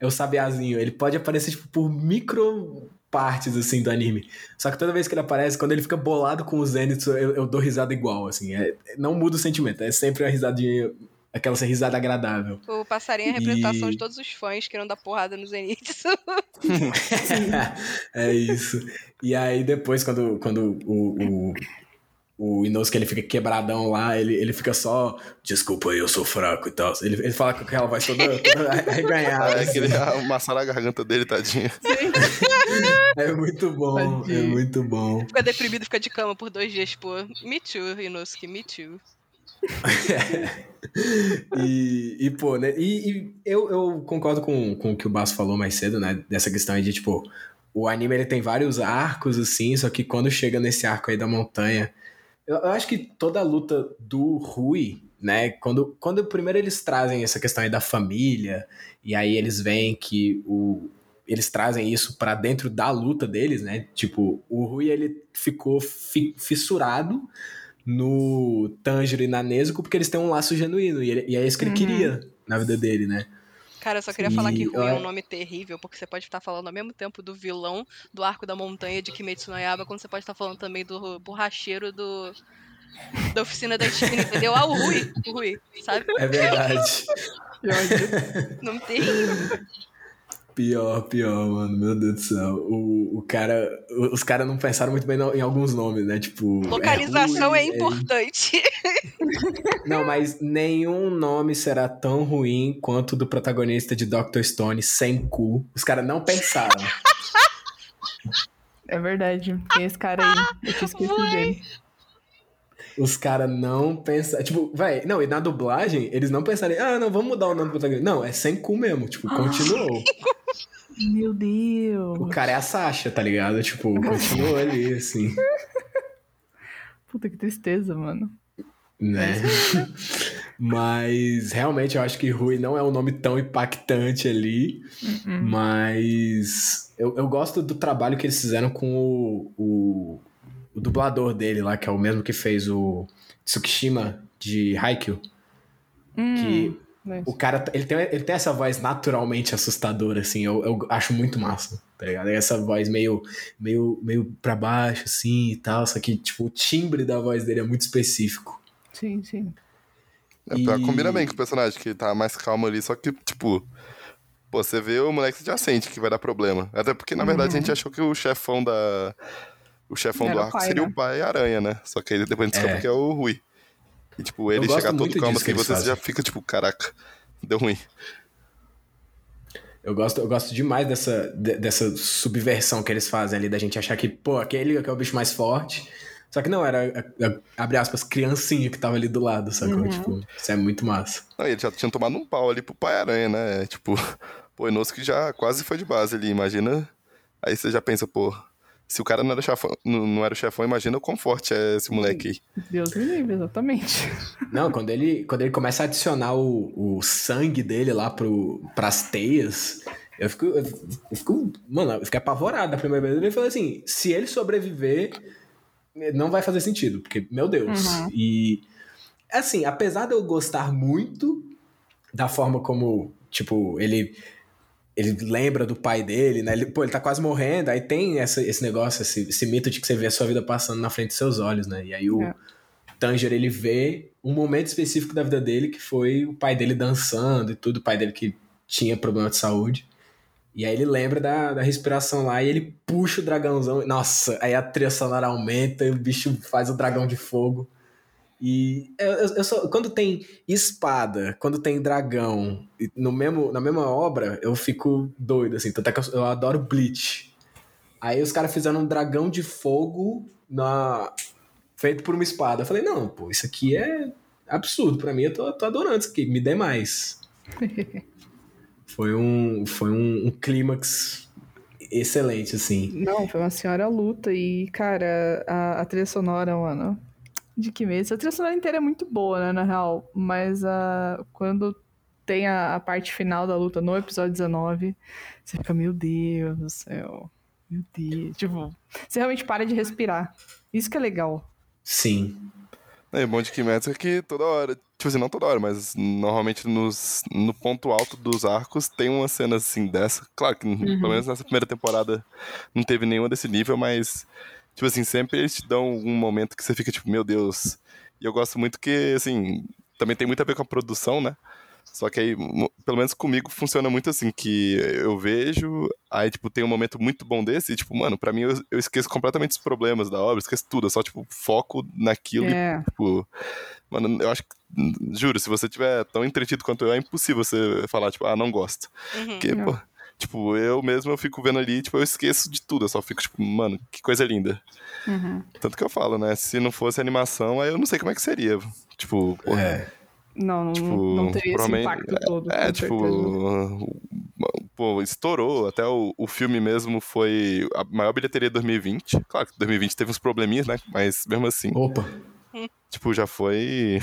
é o sabiazinho. Ele pode aparecer, tipo, por micro partes, assim, do anime. Só que toda vez que ele aparece, quando ele fica bolado com o Zenitsu, eu, eu dou risada igual, assim. É, não muda o sentimento. É sempre a risadinha aquela risada agradável. O passarinho é a representação e... de todos os fãs que não dá porrada no Zenitsu. *laughs* é isso. E aí depois, quando, quando o, o, o Inosuke ele fica quebradão lá, ele, ele fica só, desculpa aí, eu sou fraco e tal. Ele, ele fala com aquela voz toda, toda arreganhada. É, assim. aquele, *laughs* amassar a garganta dele, tadinho. Sim. *laughs* É muito bom, tadinho. é muito bom. Fica deprimido, fica de cama por dois dias, pô. Me too, Inosuke, me too. *laughs* e, e, pô, né? E, e, eu, eu concordo com, com o que o Basso falou mais cedo, né? Dessa questão aí de, tipo, o anime ele tem vários arcos, assim, só que quando chega nesse arco aí da montanha. Eu, eu acho que toda a luta do Rui, né? Quando, quando primeiro eles trazem essa questão aí da família, e aí eles veem que o, eles trazem isso para dentro da luta deles, né? Tipo, o Rui ele ficou fi, fissurado no Tanjiro e na Nezuko porque eles têm um laço genuíno e, ele, e é isso que ele uhum. queria na vida dele, né? Cara, eu só queria e... falar que Rui é um nome terrível, porque você pode estar falando ao mesmo tempo do vilão do Arco da Montanha de Kimetsu no Yaba, quando você pode estar falando também do borracheiro do da oficina da esquina, entendeu? Ah, o Rui, o Rui, sabe? É verdade. *laughs* Nome terrível. *laughs* Pior, pior, mano. Meu Deus do céu. O, o cara. Os caras não pensaram muito bem em alguns nomes, né? Tipo. Localização é, ruim, é importante. É... Não, mas nenhum nome será tão ruim quanto o do protagonista de Doctor Stone, sem cu. Os caras não pensaram. É verdade. Tem esse cara aí. Eu tinha esquecido dele. Os caras não pensaram. Tipo, vai, não, e na dublagem, eles não pensaram, ah, não, vamos mudar o nome do protagonista. Não, é sem cu mesmo. Tipo, continuou. Meu Deus. O cara é a Sasha, tá ligado? Tipo, continuou ali, assim. Puta que tristeza, mano. Né? mas realmente eu acho que Rui não é um nome tão impactante ali. Uh -uh. Mas eu, eu gosto do trabalho que eles fizeram com o, o, o, dublador dele lá, que é o mesmo que fez o Tsukishima de Haikyuu. Hum. Que Nice. O cara, ele tem, ele tem essa voz naturalmente assustadora, assim, eu, eu acho muito massa, tá ligado? Essa voz meio, meio, meio pra baixo, assim, e tal, só que, tipo, o timbre da voz dele é muito específico. Sim, sim. É, E- combina bem com o personagem, que tá mais calmo ali, só que, tipo. Pô, você vê o moleque você já sente que vai dar problema. Até porque, na verdade, a gente achou que o chefão da. O chefão Era do o arco pai, seria né? o pai aranha, né? Só que aí depois a gente descobre É. que é o Rui. E, tipo, ele chegar todo calmo que assim, você fazem. já fica, tipo, caraca, deu ruim. Eu gosto, eu gosto demais dessa, de- dessa subversão que eles fazem ali, da gente achar que, pô, aquele que é o bicho mais forte. Só que não, era, a- a- abre aspas, criancinha que tava ali do lado, sacou? Uhum. Tipo, isso é muito massa. Não, e ele já tinha tomado um pau ali pro pai aranha, né? Tipo, *laughs* pô, o Inosuke já quase foi de base ali, imagina. Aí você já pensa, pô, se o cara não era, chefão, não, não era o chefão, imagina o quão forte é esse moleque aí. Deus me livre, exatamente. Não, quando ele, quando ele começa a adicionar o, o sangue dele lá pro, pras teias, eu fico, eu fico. Mano, eu fiquei apavorado da primeira vez. Ele falou assim: se ele sobreviver, não vai fazer sentido, porque, meu Deus. Uhum. E. Assim, apesar de eu gostar muito da forma como, tipo, ele. Ele lembra do pai dele, né? Ele, pô, ele tá quase morrendo, aí tem essa, esse negócio, esse, esse mito de que você vê a sua vida passando na frente dos seus olhos, né? E aí o, É. Tanger, ele vê um momento específico da vida dele, que foi o pai dele dançando e tudo, o pai dele que tinha problema de saúde. E aí ele lembra da, da respiração lá e ele puxa o dragãozão. Nossa, aí a trilha sonora aumenta e o bicho faz o dragão de fogo. E eu, eu, só- quando tem espada, quando tem dragão no mesmo, na mesma obra, eu fico doido, assim. Tanto é que eu, eu adoro Bleach. Aí os caras fizeram um dragão de fogo na, feito por uma espada. Eu falei, não, pô, isso aqui é absurdo pra mim. Eu tô, tô adorando isso aqui. Me dê mais. *laughs* foi um, foi um, um clímax excelente, assim. Não, foi uma senhora luta e, cara, a, a trilha sonora, mano. De que mês? A trilha sonora inteira é muito boa, né, na real. Mas a, quando tem a, a parte final da luta no episódio 19, você fica, meu Deus do céu. Meu Deus. Tipo, você realmente para de respirar. Isso que é legal. Sim. É, o bom de Kimetsu é que toda hora, tipo assim, não toda hora, mas normalmente nos, no ponto alto dos arcos tem uma cena assim dessa. Claro que pelo menos nessa primeira temporada não teve nenhuma desse nível, mas, tipo assim, sempre eles te dão um momento que você fica tipo, meu Deus. E eu gosto muito que, assim, também tem muito a ver com a produção, né? Só que aí, pelo menos comigo, funciona muito assim, que eu vejo, aí, tipo, tem um momento muito bom desse, e, tipo, mano, pra mim eu, eu esqueço completamente os problemas da obra, esqueço tudo, eu só, tipo, foco naquilo e É. Tipo, mano, eu acho que, juro, se você tiver tão entretido quanto eu, é impossível você falar, tipo, ah, não gosto. Uhum. Porque, Não. pô, tipo, eu mesmo eu fico vendo ali, tipo, eu esqueço de tudo, eu só fico, tipo, mano, que coisa linda. Uhum. Tanto que eu falo, né, se não fosse animação, aí eu não sei como é que seria. Tipo, pô, É. Não, não, Tipo, não teria esse impacto todo. é, tipo, certeza. pô, estourou, até o, o filme mesmo foi a maior bilheteria de 2020. Claro que 2020 teve uns probleminhas, né, mas mesmo assim, Opa. tipo, já foi...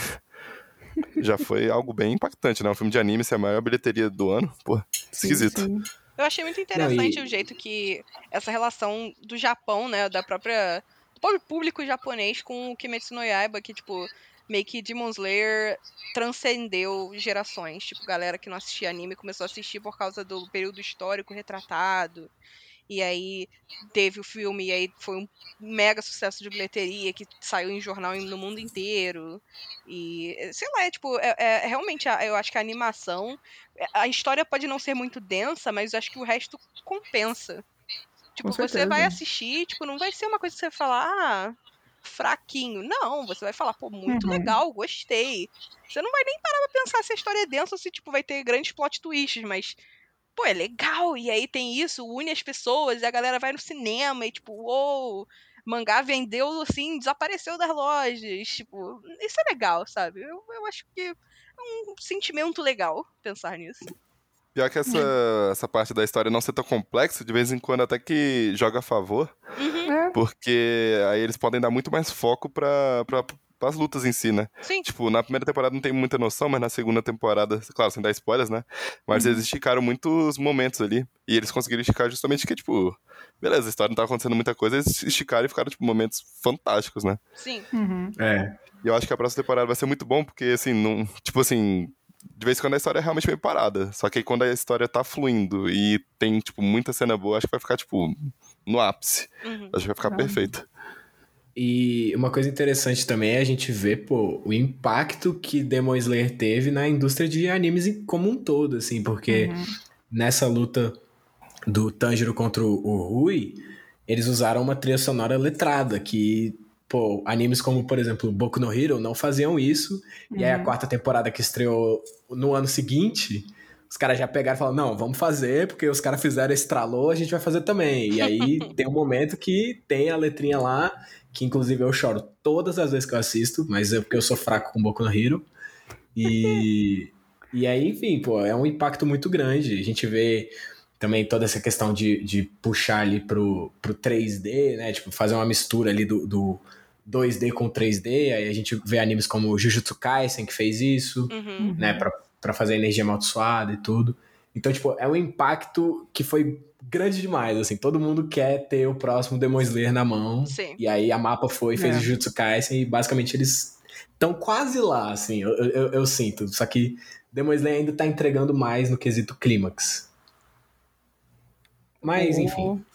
Já foi algo bem impactante, né? Um filme de anime ser a maior bilheteria do ano. Pô, esquisito. Sim, sim. Eu achei muito interessante Não, e- o jeito que essa relação do Japão, né, da própria do próprio público japonês com o Kimetsu no Yaiba, que tipo meio que Demon Slayer transcendeu gerações, tipo galera que não assistia anime começou a assistir por causa do período histórico retratado. E aí teve o filme e aí foi um mega sucesso de bilheteria que saiu em jornal no mundo inteiro. E sei lá, é tipo, é, é- realmente a- eu acho que a animação a história pode não ser muito densa, mas eu acho que o resto compensa. Tipo, você vai assistir, tipo, não vai ser uma coisa que você vai falar, ah, fraquinho. Não, você vai falar, pô, muito Uhum. legal, gostei. Você não vai nem parar pra pensar se a história é densa ou se, tipo, vai ter grandes plot twists, mas, pô, é legal. E aí tem isso, une as pessoas, e a galera vai no cinema e, tipo, uou, mangá vendeu, assim, desapareceu das lojas. Tipo, isso é legal, sabe? Eu, eu acho que é um sentimento legal pensar nisso. Pior que essa, essa parte da história não ser tão complexa, de vez em quando até que joga a favor, Uhum, É, porque aí eles podem dar muito mais foco pra, pra, pras lutas em si, né? sim. Tipo, na primeira temporada não tem muita noção, mas na segunda temporada, claro, sem dar spoilers, né? Mas eles esticaram muitos momentos ali. E eles conseguiram esticar justamente porque, tipo, beleza, a história não tava acontecendo muita coisa, eles esticaram e ficaram, tipo, momentos fantásticos, né? Sim. uhum. É. E eu acho que a próxima temporada vai ser muito bom, porque, assim, não. Tipo assim. De de vez em quando a história é realmente meio parada. Só que aí quando a história tá fluindo e tem, tipo, muita cena boa, acho que vai ficar, tipo, no ápice. Uhum. Acho que vai ficar Ah. perfeito. E uma coisa interessante também é a gente ver, pô, o impacto que Demon Slayer teve na indústria de animes como um todo, assim, porque Uhum. nessa luta do Tanjiro contra o Rui, eles usaram uma trilha sonora letrada, que, pô, animes como, por exemplo, Boku no Hero não faziam isso, e aí a Uhum. quarta temporada que estreou no ano seguinte, os caras já pegaram e falaram, não, vamos fazer, porque os caras fizeram estralou, a gente vai fazer também. E aí *laughs* tem um momento que tem a letrinha lá, que inclusive eu choro todas as vezes que eu assisto, mas é porque eu sou fraco com Boku no Hero. E, e aí, enfim, pô, é um impacto muito grande. A gente vê também toda essa questão de, de puxar ali pro, pro 3D, né? Tipo, fazer uma mistura ali do, do 2D com 3D. Aí a gente vê animes como Jujutsu Kaisen, que fez isso Uhum. né, pra fazer energia amaldiçoada e tudo. Então, tipo, é um impacto que foi grande demais, assim, todo mundo quer ter o próximo Demon Slayer na mão, Sim. e aí a mapa foi, fez É. o Jutsu Kaisen, e basicamente eles estão quase lá, assim, eu, eu, eu sinto, só que Demon Slayer ainda tá entregando mais no quesito clímax. Mas, enfim,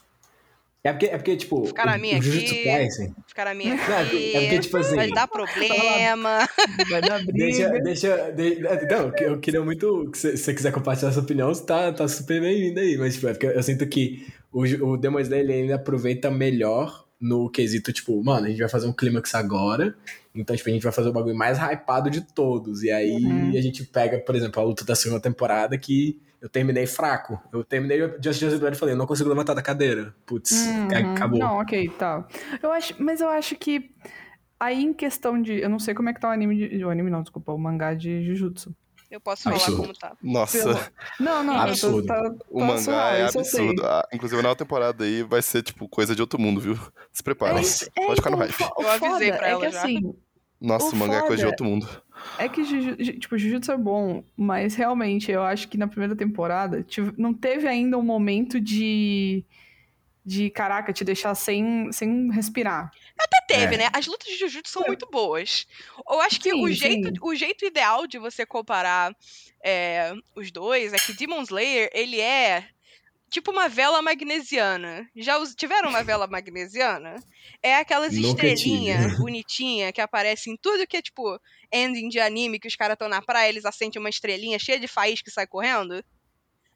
é porque, é porque tipo, Ficar na o, minha o Jujutsu aqui. Kaisen, Ficar na minha não, é porque, aqui. é porque, tipo assim... Vai dar problema. Vai dar *laughs* Deixa, briga. deixa, de- não, que eu queria muito que se você quiser compartilhar sua opinião, você tá, tá super bem-vindo aí, mas tipo, é porque eu sinto que o, o Demon Slayer ele ainda aproveita melhor no quesito, tipo, mano, a gente vai fazer um clímax agora, então, tipo, a gente vai fazer o bagulho mais hypado de todos, e aí Uhum. a gente pega, por exemplo, a luta da segunda temporada que eu terminei fraco, eu terminei Just Just Blood e falei, eu não consigo levantar da cadeira, putz, Uhum. acabou. Não, ok, tá. Eu acho, mas eu acho que aí em questão de, eu não sei como é que tá o anime de, o anime não, desculpa, o mangá de Jujutsu. Eu posso falar Absurdo. como tá. Nossa, Não, não, Absurdo. Tá, tá, o mangá é absurdo. Ah, inclusive, na nova temporada aí vai ser, tipo, coisa de outro mundo, viu? *laughs* Se prepara. É, é, Pode ficar no então, hype. Eu avisei pra é ela que já. assim, Nossa, o o mangá é coisa de outro mundo. É que, tipo, Jujutsu é bom, mas realmente eu acho que na primeira temporada não teve ainda um momento de. De, caraca, te deixar sem, sem respirar. Até teve, É. né? As lutas de Jujutsu são muito boas. Eu acho que Sim, o, jeito, sim. o jeito ideal de você comparar é, os dois é que Demon Slayer, ele é tipo uma vela magnesiana. Já us- tiveram uma vela *laughs* magnesiana? É aquelas estrelinhas tive. *laughs* bonitinhas que aparecem em tudo que é tipo ending de anime, que os caras estão na praia, eles acendem uma estrelinha cheia de faísca e sai correndo.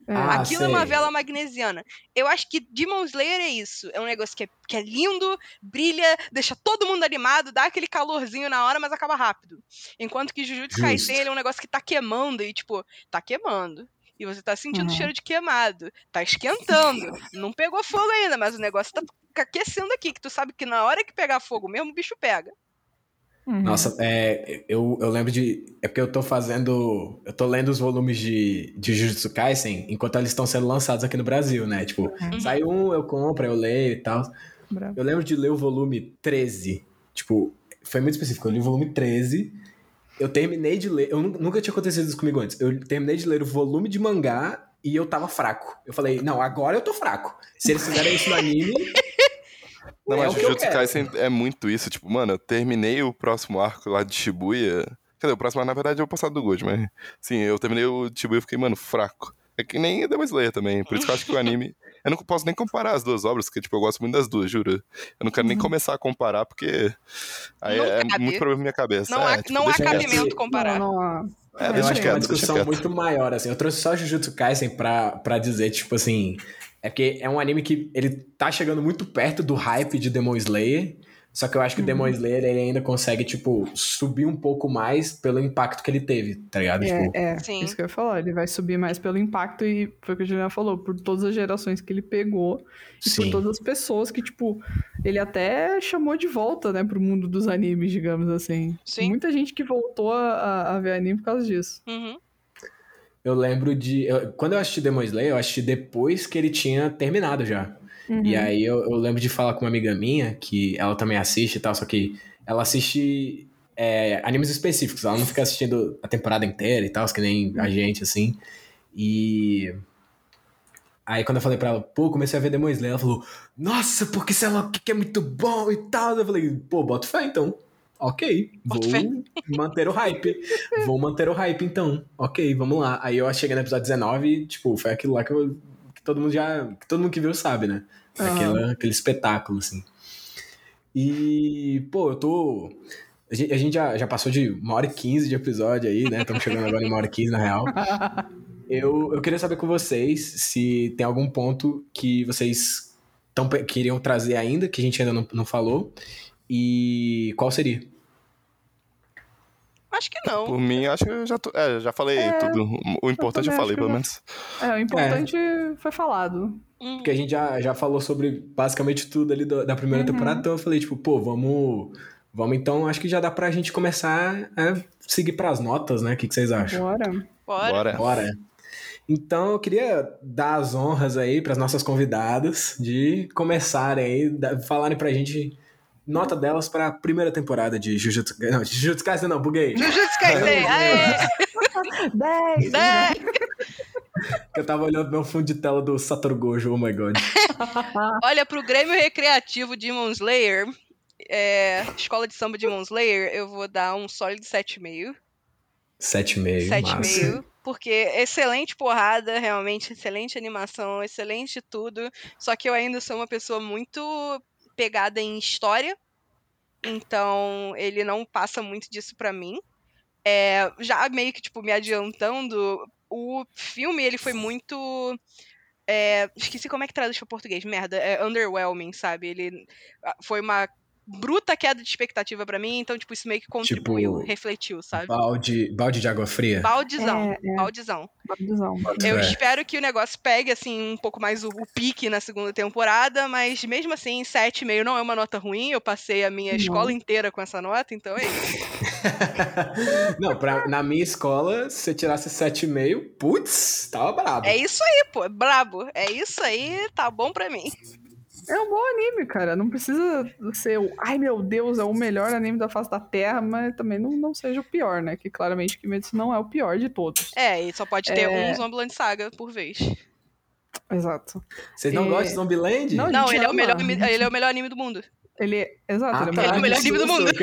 É, Ah, Aquilo é uma sei. vela magnesiana. Eu acho que Demon Slayer é isso. É um negócio que é, que é lindo, brilha, deixa todo mundo animado, dá aquele calorzinho na hora, mas acaba rápido. Enquanto que Jujutsu. Kaisen ele é um negócio que tá queimando e, tipo, tá queimando. E você tá sentindo o Uhum. cheiro de queimado. Tá esquentando. Não pegou fogo ainda, mas o negócio tá aquecendo aqui. Que tu sabe que na hora que pegar fogo mesmo, o bicho pega. Uhum. Nossa, é, eu, eu lembro de. É porque eu tô fazendo. Eu tô lendo os volumes de, de Jujutsu Kaisen enquanto eles estão sendo lançados aqui no Brasil, né? Tipo, Uhum. sai um, eu compro, eu leio e tal. Bravo. Eu lembro de ler o volume 13. Tipo, foi muito específico. Eu li o volume 13. Eu terminei de ler. Eu nu- nunca tinha acontecido isso comigo antes. Eu terminei de ler o volume de mangá e eu tava fraco. Eu falei, não, agora eu tô fraco. Se eles fizerem isso no anime. Não, é mas Jujutsu. Kaisen é muito isso. Tipo, mano, eu terminei o próximo arco lá de Shibuya. Quer dizer, o próximo arco, na verdade, é o passado do Gold, mas... Sim, eu terminei o Shibuya e fiquei, mano, fraco. É que nem Demon Slayer também. Por isso que eu acho que o anime... *laughs* Eu não posso nem comparar as duas obras, porque, tipo, eu gosto muito das duas, juro. Eu não quero nem começar a comparar, porque... Aí Não é cabe. muito problema na minha cabeça. Não é, há, tipo, não há quieto. cabimento comparar. Não, não, É, eu acho que é uma quieto, discussão quieto. muito maior, assim. Eu trouxe só Jujutsu Kaisen pra, pra dizer, tipo assim. É porque é um anime que ele tá chegando muito perto do hype de Demon Slayer. Só que eu acho que o Demon Slayer ele ainda consegue, tipo, subir um pouco mais pelo impacto que ele teve, tá ligado? É, Tipo, é, Sim. isso que eu ia falar. Ele vai subir mais pelo impacto e foi o que o Juliano falou, por todas as gerações que ele pegou e por sim. todas as pessoas que, tipo, ele até chamou de volta, né, pro mundo dos animes, digamos assim. Sim. Muita gente que voltou a, a ver anime por causa disso. Uhum. Eu lembro de. eu- quando eu assisti Demon Slayer, eu assisti depois que ele tinha terminado já. Uhum. E aí eu, eu lembro de falar com uma amiga minha, que ela também assiste e tal, só que ela assiste é, animes específicos, ela não fica assistindo a temporada inteira e tal, que nem a gente, assim. E. Aí quando eu falei pra ela, pô, comecei a ver Demon Slayer, ela falou, nossa, porque sei lá o que que é muito bom e tal. Eu falei, pô, bota fé então. Ok, vou manter o hype. Vou manter o hype, então. Ok, vamos lá. Aí eu cheguei no episódio 19 e, tipo, foi aquilo lá que, eu, que todo mundo já. que todo mundo que viu sabe, né? Uhum. Aquela, aquele espetáculo, assim. E, pô, eu tô. A gente, a gente já, já passou de uma hora e quinze de episódio aí, né? Estamos chegando agora em uma hora e quinze, na real. Eu, eu queria saber com vocês se tem algum ponto que vocês tão, queriam trazer ainda, que a gente ainda não, não falou, e qual seria? Acho que não. Por mim, acho que eu já, tô, é, já falei é, tudo. O importante eu, eu falei, pelo menos. É, o importante é. foi falado. Hum. Porque a gente já, já falou sobre basicamente tudo ali do, da primeira uhum. temporada, então eu falei, tipo, pô, vamos. Vamos então, acho que já dá pra gente começar a seguir pras notas, né? O que, que vocês acham? Bora. Bora. Bora. Bora. Então eu queria dar as honras aí para as nossas convidadas de começarem aí, falarem pra gente nota delas para a primeira temporada de Jujutsu Não, Jujutsu Kaisen não, buguei. Jujutsu Kaisen, *laughs* aê! 10! 10! Eu tava olhando meu fundo de tela do Satoru Gojo, oh my god. *laughs* Olha, pro Grêmio Recreativo Demon Slayer, é, Escola de Samba Demon Slayer, eu vou dar um sólido 7,5. 7,5, 7,5. Porque excelente porrada, realmente, excelente animação, excelente tudo. Só que eu ainda sou uma pessoa muito pegada em história, então ele não passa muito disso para mim. É, já meio que, tipo, me adiantando, o filme, ele foi muito... É, esqueci como é que traduz para português, merda, é underwhelming, sabe? Ele foi uma bruta queda de expectativa para mim, então, tipo, isso meio que contribuiu, tipo, refletiu, sabe? Balde, balde de água fria? Baldezão, é, é. baldezão. Baldezão. Eu é. espero que o negócio pegue, assim, um pouco mais o, o pique na segunda temporada, mas mesmo assim, 7,5 não é uma nota ruim, eu passei a minha não. escola inteira com essa nota, então é isso. *laughs* não, pra, na minha escola, se você tirasse 7,5, putz, tava brabo. É isso aí, pô, brabo. É isso aí, tá bom pra mim. É um bom anime, cara. Não precisa ser o. Ai meu Deus, é o melhor anime da face da Terra, mas também não, não seja o pior, né? Que claramente Kimetsu não é o pior de todos. É, e só pode ter é... um Zombieland Saga por vez. Exato. Vocês não e... gostam de Zombieland? Não, não ele, é o melhor, ele é o melhor anime do mundo. Ele, exato, ah, ele, tá, ele é o melhor anime do mundo. *laughs*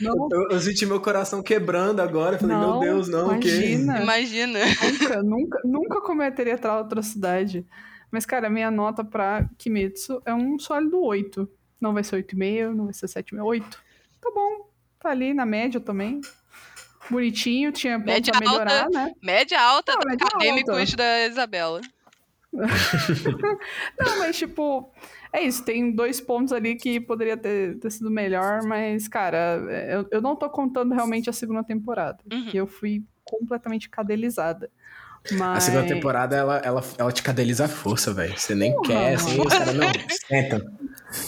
Eu, eu, senti meu coração quebrando agora. Falei, não, meu Deus, não, imagina, que. Imagina. Nunca, nunca, nunca cometeria tal atrocidade. Mas, cara, minha nota pra Kimetsu é um sólido 8. Não vai ser 8,5, não vai ser 7,5, 8. Tá bom. Tá ali na média também. Bonitinho, tinha média pra melhorar, alta, né? Média alta não, média acadêmicos alta. da Isabela. *laughs* não, mas tipo, é isso, tem dois pontos ali que poderia ter, ter sido melhor, mas, cara, eu, eu não tô contando realmente a segunda temporada, uhum. que eu fui completamente cadelizada. Mas... A segunda temporada, ela, ela, ela te cadeliza a força, velho. Você nem Porra, quer, assim, os caras não *laughs* senta.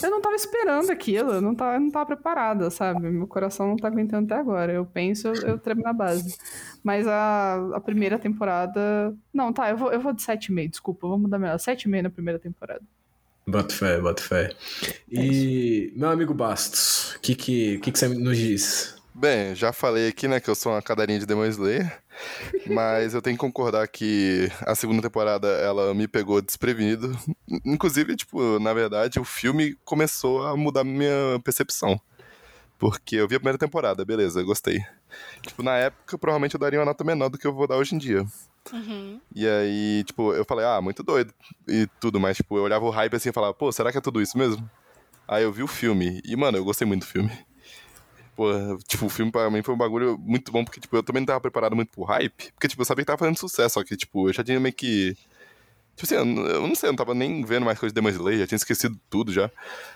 Eu não tava esperando aquilo, eu não tava, eu não tava preparada, sabe? Meu coração não tá aguentando até agora. Eu penso, eu, eu tremo na base. Mas a, a primeira temporada. Não, tá, eu vou, eu vou de 7,5, desculpa, vamos mudar melhor. 7,5 na primeira temporada. Bota fé, bota fé. E, é meu amigo Bastos, o que, que, que, que você nos diz? Bem, já falei aqui, né, que eu sou uma cadarinha de Demon Slayer. *laughs* Mas eu tenho que concordar que a segunda temporada ela me pegou desprevenido. Inclusive, tipo, na verdade, o filme começou a mudar minha percepção. Porque eu vi a primeira temporada, beleza, gostei. Tipo, na época, provavelmente eu daria uma nota menor do que eu vou dar hoje em dia. Uhum. E aí, tipo, eu falei, ah, muito doido e tudo, mas, tipo, eu olhava o hype assim e falava, pô, será que é tudo isso mesmo? Aí eu vi o filme, e, mano, eu gostei muito do filme. Tipo, o filme pra mim foi um bagulho muito bom, porque, tipo, eu também não tava preparado muito pro hype. Porque, tipo, eu sabia que tava fazendo sucesso, só que, tipo, eu já tinha meio que. Tipo assim, eu não sei, eu não tava nem vendo mais coisa de Demon Slayer, já tinha esquecido tudo já.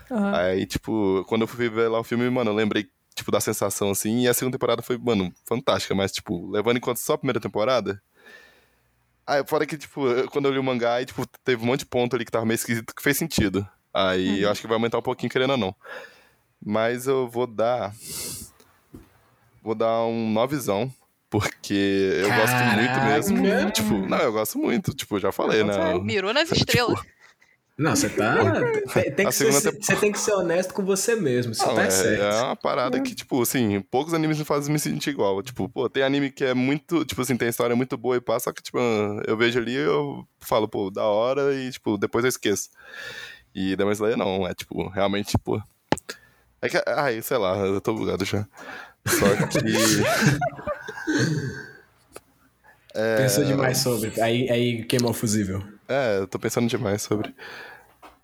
Uhum. Aí, tipo, quando eu fui ver lá o filme, mano, eu lembrei, tipo, da sensação, assim, e a segunda temporada foi, mano, fantástica, mas, tipo, levando em conta só a primeira temporada. Aí, fora que, tipo, quando eu li o mangá, aí, tipo, teve um monte de ponto ali que tava meio esquisito que fez sentido. Aí uhum. eu acho que vai aumentar um pouquinho, querendo ou não. Mas eu vou dar. Vou dar um novizão. Porque eu Caraca. gosto muito mesmo. Tipo, não, eu gosto muito. Tipo, já falei, né? Mirou nas estrelas. Tipo, não, você tá. Tem, tem que ser, Você tem que ser honesto com você mesmo. Você não, tá é, certo. É uma parada que, tipo, assim, poucos animes me fazem me sentir igual. Tipo, pô, tem anime que é muito. Tipo assim, tem história muito boa e passa, só que, tipo, eu vejo ali eu falo, pô, da hora e, tipo, depois eu esqueço. E Demon Slayer não, é, tipo, realmente, tipo, É que, ai, sei lá, eu tô bugado já. Só que. *laughs* é... Pensou demais sobre. Aí, aí queimou o fusível. É, eu tô pensando demais sobre.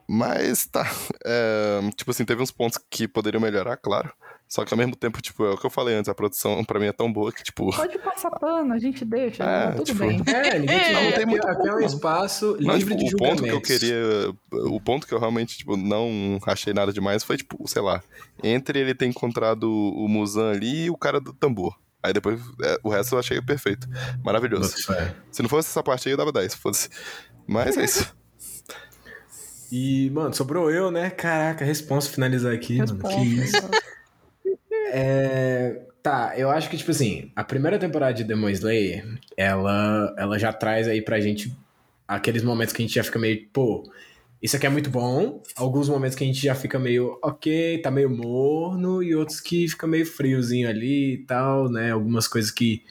Mas tá. É, tipo assim, teve uns pontos que poderiam melhorar, claro. Só que ao mesmo tempo, tipo, é o que eu falei antes, a produção pra mim é tão boa que, tipo. Pode passar pano, a gente deixa, é, tudo tipo, bem. É, ninguém não, não tem muito aqui é um espaço não, livre tipo, de O ponto que eu queria. O ponto que eu realmente, tipo, não achei nada demais foi, tipo, sei lá, entre ele ter encontrado o Musan ali e o cara do tambor. Aí depois, é, o resto eu achei perfeito. Maravilhoso. Nossa, Se não fosse essa parte aí, eu dava 10, foda-se. Mas é isso. *laughs* E, mano, sobrou eu, né? Caraca, responsa finalizar aqui, mano. Que isso. É, tá, eu acho que, tipo assim, a primeira temporada de Demon Slayer, ela, ela já traz aí pra gente aqueles momentos que a gente já fica meio, pô, isso aqui é muito bom. Alguns momentos que a gente já fica meio, ok, tá meio morno, e outros que fica meio friozinho ali e tal, né? Algumas coisas que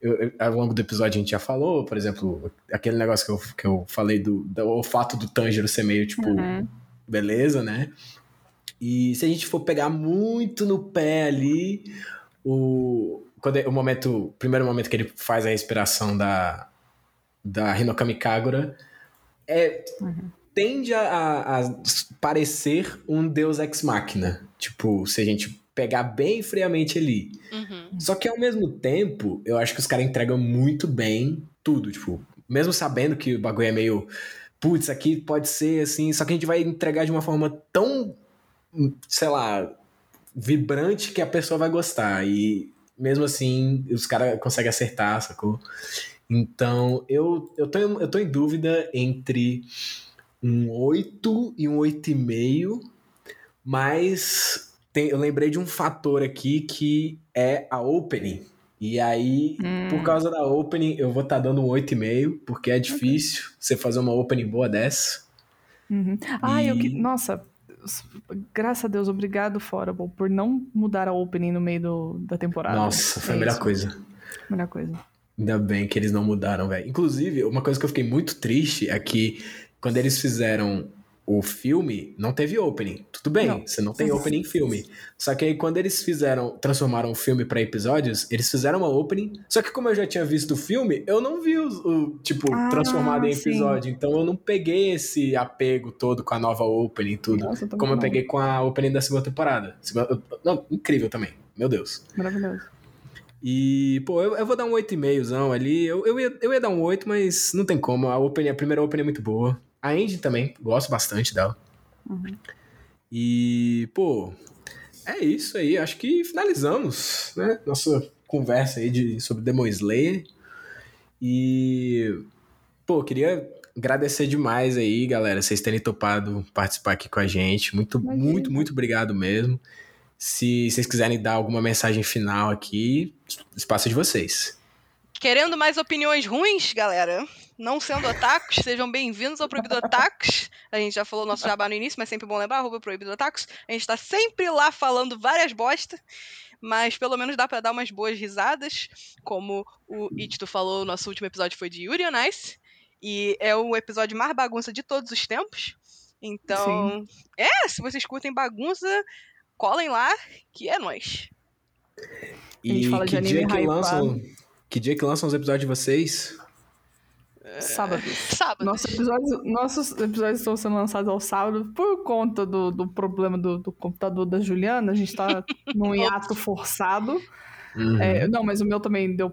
eu, eu, ao longo do episódio a gente já falou, por exemplo, aquele negócio que eu, que eu falei do, do o fato do Tanjiro ser meio, tipo, uhum. beleza, né? E se a gente for pegar muito no pé ali, o, quando é, o momento, o primeiro momento que ele faz a respiração da, da Hinokami Kagura, é, uhum. tende a, a, parecer um deus ex machina. Tipo, se a gente pegar bem friamente ali. Uhum. Só que ao mesmo tempo, eu acho que os caras entregam muito bem tudo. Tipo, mesmo sabendo que o bagulho é meio. Putz, aqui pode ser assim, só que a gente vai entregar de uma forma tão sei lá, vibrante que a pessoa vai gostar. E mesmo assim, os caras conseguem acertar, sacou? Então, eu, eu, tô, eu tô em dúvida entre um 8 e um 8,5, mas tem, eu lembrei de um fator aqui que é a opening. E aí, hum. por causa da opening, eu vou estar tá dando um 8,5, porque é difícil okay. você fazer uma opening boa dessa. Uhum. Ah, e... eu que. Nossa, graças a Deus, obrigado, Forable, por não mudar a opening no meio do, da temporada. Nossa, foi é a melhor isso. coisa. Melhor coisa. Ainda bem que eles não mudaram, velho. Inclusive, uma coisa que eu fiquei muito triste é que quando eles fizeram o filme não teve opening. Tudo bem, não. você não tem opening em filme. Só que aí quando eles fizeram, transformaram o filme para episódios, eles fizeram uma opening. Só que como eu já tinha visto o filme, eu não vi o, o tipo, ah, transformado em episódio. Sim. Então eu não peguei esse apego todo com a nova opening e tudo. Nossa, como eu peguei com a opening da segunda temporada. Segunda, não, incrível também. Meu Deus. Maravilhoso. E, pô, eu, eu vou dar um 8,5zão ali. Eu, eu, ia, eu ia dar um 8, mas não tem como. A, opening, a primeira opening é muito boa. A Andy também, gosto bastante dela. Uhum. E, pô, é isso aí. Acho que finalizamos, né? Nossa conversa aí de, sobre Demon Slayer. E, pô, queria agradecer demais aí, galera, vocês terem topado participar aqui com a gente. Muito, Imagina. muito, muito obrigado mesmo. Se vocês quiserem dar alguma mensagem final aqui, espaço é de vocês. Querendo mais opiniões ruins, galera? não sendo otakus, sejam bem-vindos ao Proibido Otakus. A gente já falou nosso jabá no início, mas sempre bom lembrar, arroba Proibido Otakus. A gente tá sempre lá falando várias bosta, mas pelo menos dá para dar umas boas risadas, como o Itito falou, nosso último episódio foi de Yuri on Ice, e é o episódio mais bagunça de todos os tempos. Então, Sim. é, se vocês curtem bagunça, colhem lá, que é nós. E que dia que lançam, que dia que lançam os episódios de vocês? Sábado. Sábado. Nossos episódios, nossos episódios estão sendo lançados ao sábado por conta do, do problema do, do computador da Juliana. A gente tá *laughs* num hiato forçado. Uhum. É, não, mas o meu também deu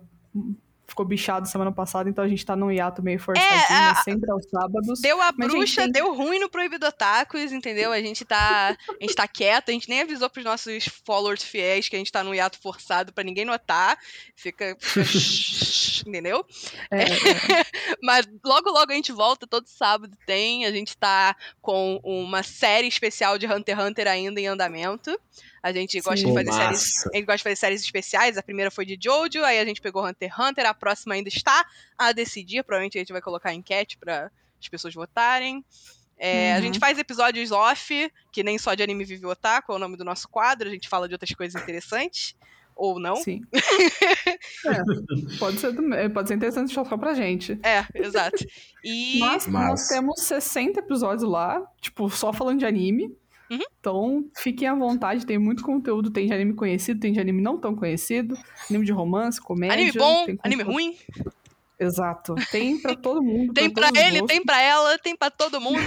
ficou bichado semana passada, então a gente tá num hiato meio forçadinho, é, a... sempre aos sábados. Deu a bruxa, tem... deu ruim no Proibido Otakus, entendeu? A gente tá, a gente tá quieto, a gente nem avisou pros nossos followers fiéis que a gente tá num hiato forçado para ninguém notar. Fica, fica *laughs* entendeu? É, é. *laughs* Mas logo logo a gente volta, todo sábado tem, a gente tá com uma série especial de Hunter x Hunter ainda em andamento. A gente gosta Sim, de fazer séries. A gente gosta de fazer séries especiais. A primeira foi de Jojo, aí a gente pegou Hunter x Hunter, a próxima ainda está a decidir. Provavelmente a gente vai colocar enquete para as pessoas votarem. É, uhum. A gente faz episódios off, que nem só de anime vive otaku, é o nome do nosso quadro, a gente fala de outras coisas interessantes. Ou não. Sim. *laughs* é, pode, ser, pode ser interessante só pra gente. É, exato. E... Mas, Mas nós temos 60 episódios lá, tipo, só falando de anime. Uhum. Então, fiquem à vontade, tem muito conteúdo, tem de anime conhecido, tem de anime não tão conhecido, anime de romance, comédia. Anime bom, anime ruim. Exato. Tem pra *laughs* todo mundo. Tem os ele, gostos. tem pra ela, tem pra todo mundo.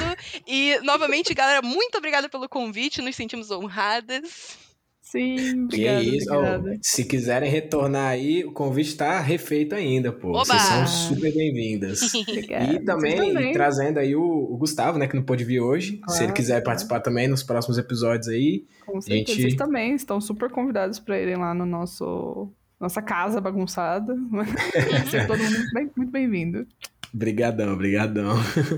E, novamente, galera, muito obrigada pelo convite. Nos sentimos honradas. Sim, Que obrigada, isso, ó, obrigada. se quiserem retornar aí, o convite tá refeito ainda, pô. Oba! Vocês são super bem-vindas. *laughs* Obrigada. E Vocês também, trazendo aí o, o Gustavo, né, que não pôde vir hoje. Se ele Claro, quiser claro. participar também nos próximos episódios aí. Com certeza. Gente- Vocês também estão super convidados pra irem lá no nosso nossa casa bagunçada. *laughs* Ser todo mundo muito bem- muito bem-vindo. Brigadão, brigadão.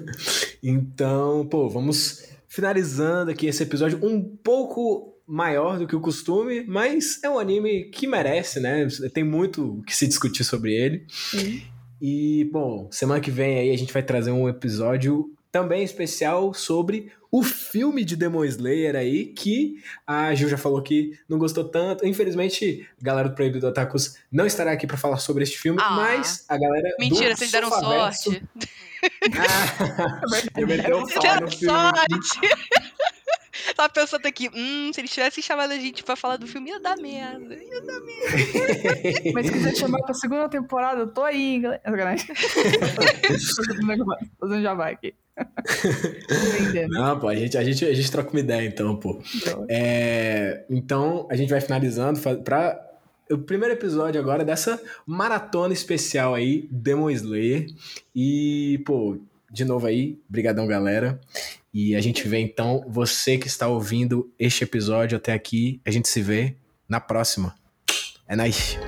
*laughs* então, pô, vamos finalizando aqui esse episódio um pouco maior do que o costume, mas é um anime que merece, né? Tem muito o que se discutir sobre ele. Sim. E, bom, semana que vem aí a gente vai trazer um episódio também especial sobre o filme de Demon Slayer aí, que a Gil já falou que não gostou tanto. Infelizmente, a galera do Proibido Otakus não estará aqui pra falar sobre este filme, Ah. mas a galera Mentira, vocês deram sorte. *laughs* Ah, eu deram filme. sorte. *laughs* Tava pensando aqui, hum, se eles tivessem chamado a gente pra falar do filme, ia dar merda. Ia dar merda. *laughs* Mas se quiser chamar pra segunda temporada, eu tô aí, galera. Sacanagem. *laughs* Fazendo jabá aqui. Não, pô, a gente, a, gente, a gente troca uma ideia então, pô. É, então, a gente vai finalizando pra o primeiro episódio agora dessa maratona especial aí, Demon Slayer. E, pô, de novo aí, brigadão, galera. E a gente vê então, você que está ouvindo este episódio até aqui, a gente se vê na próxima. É nóis.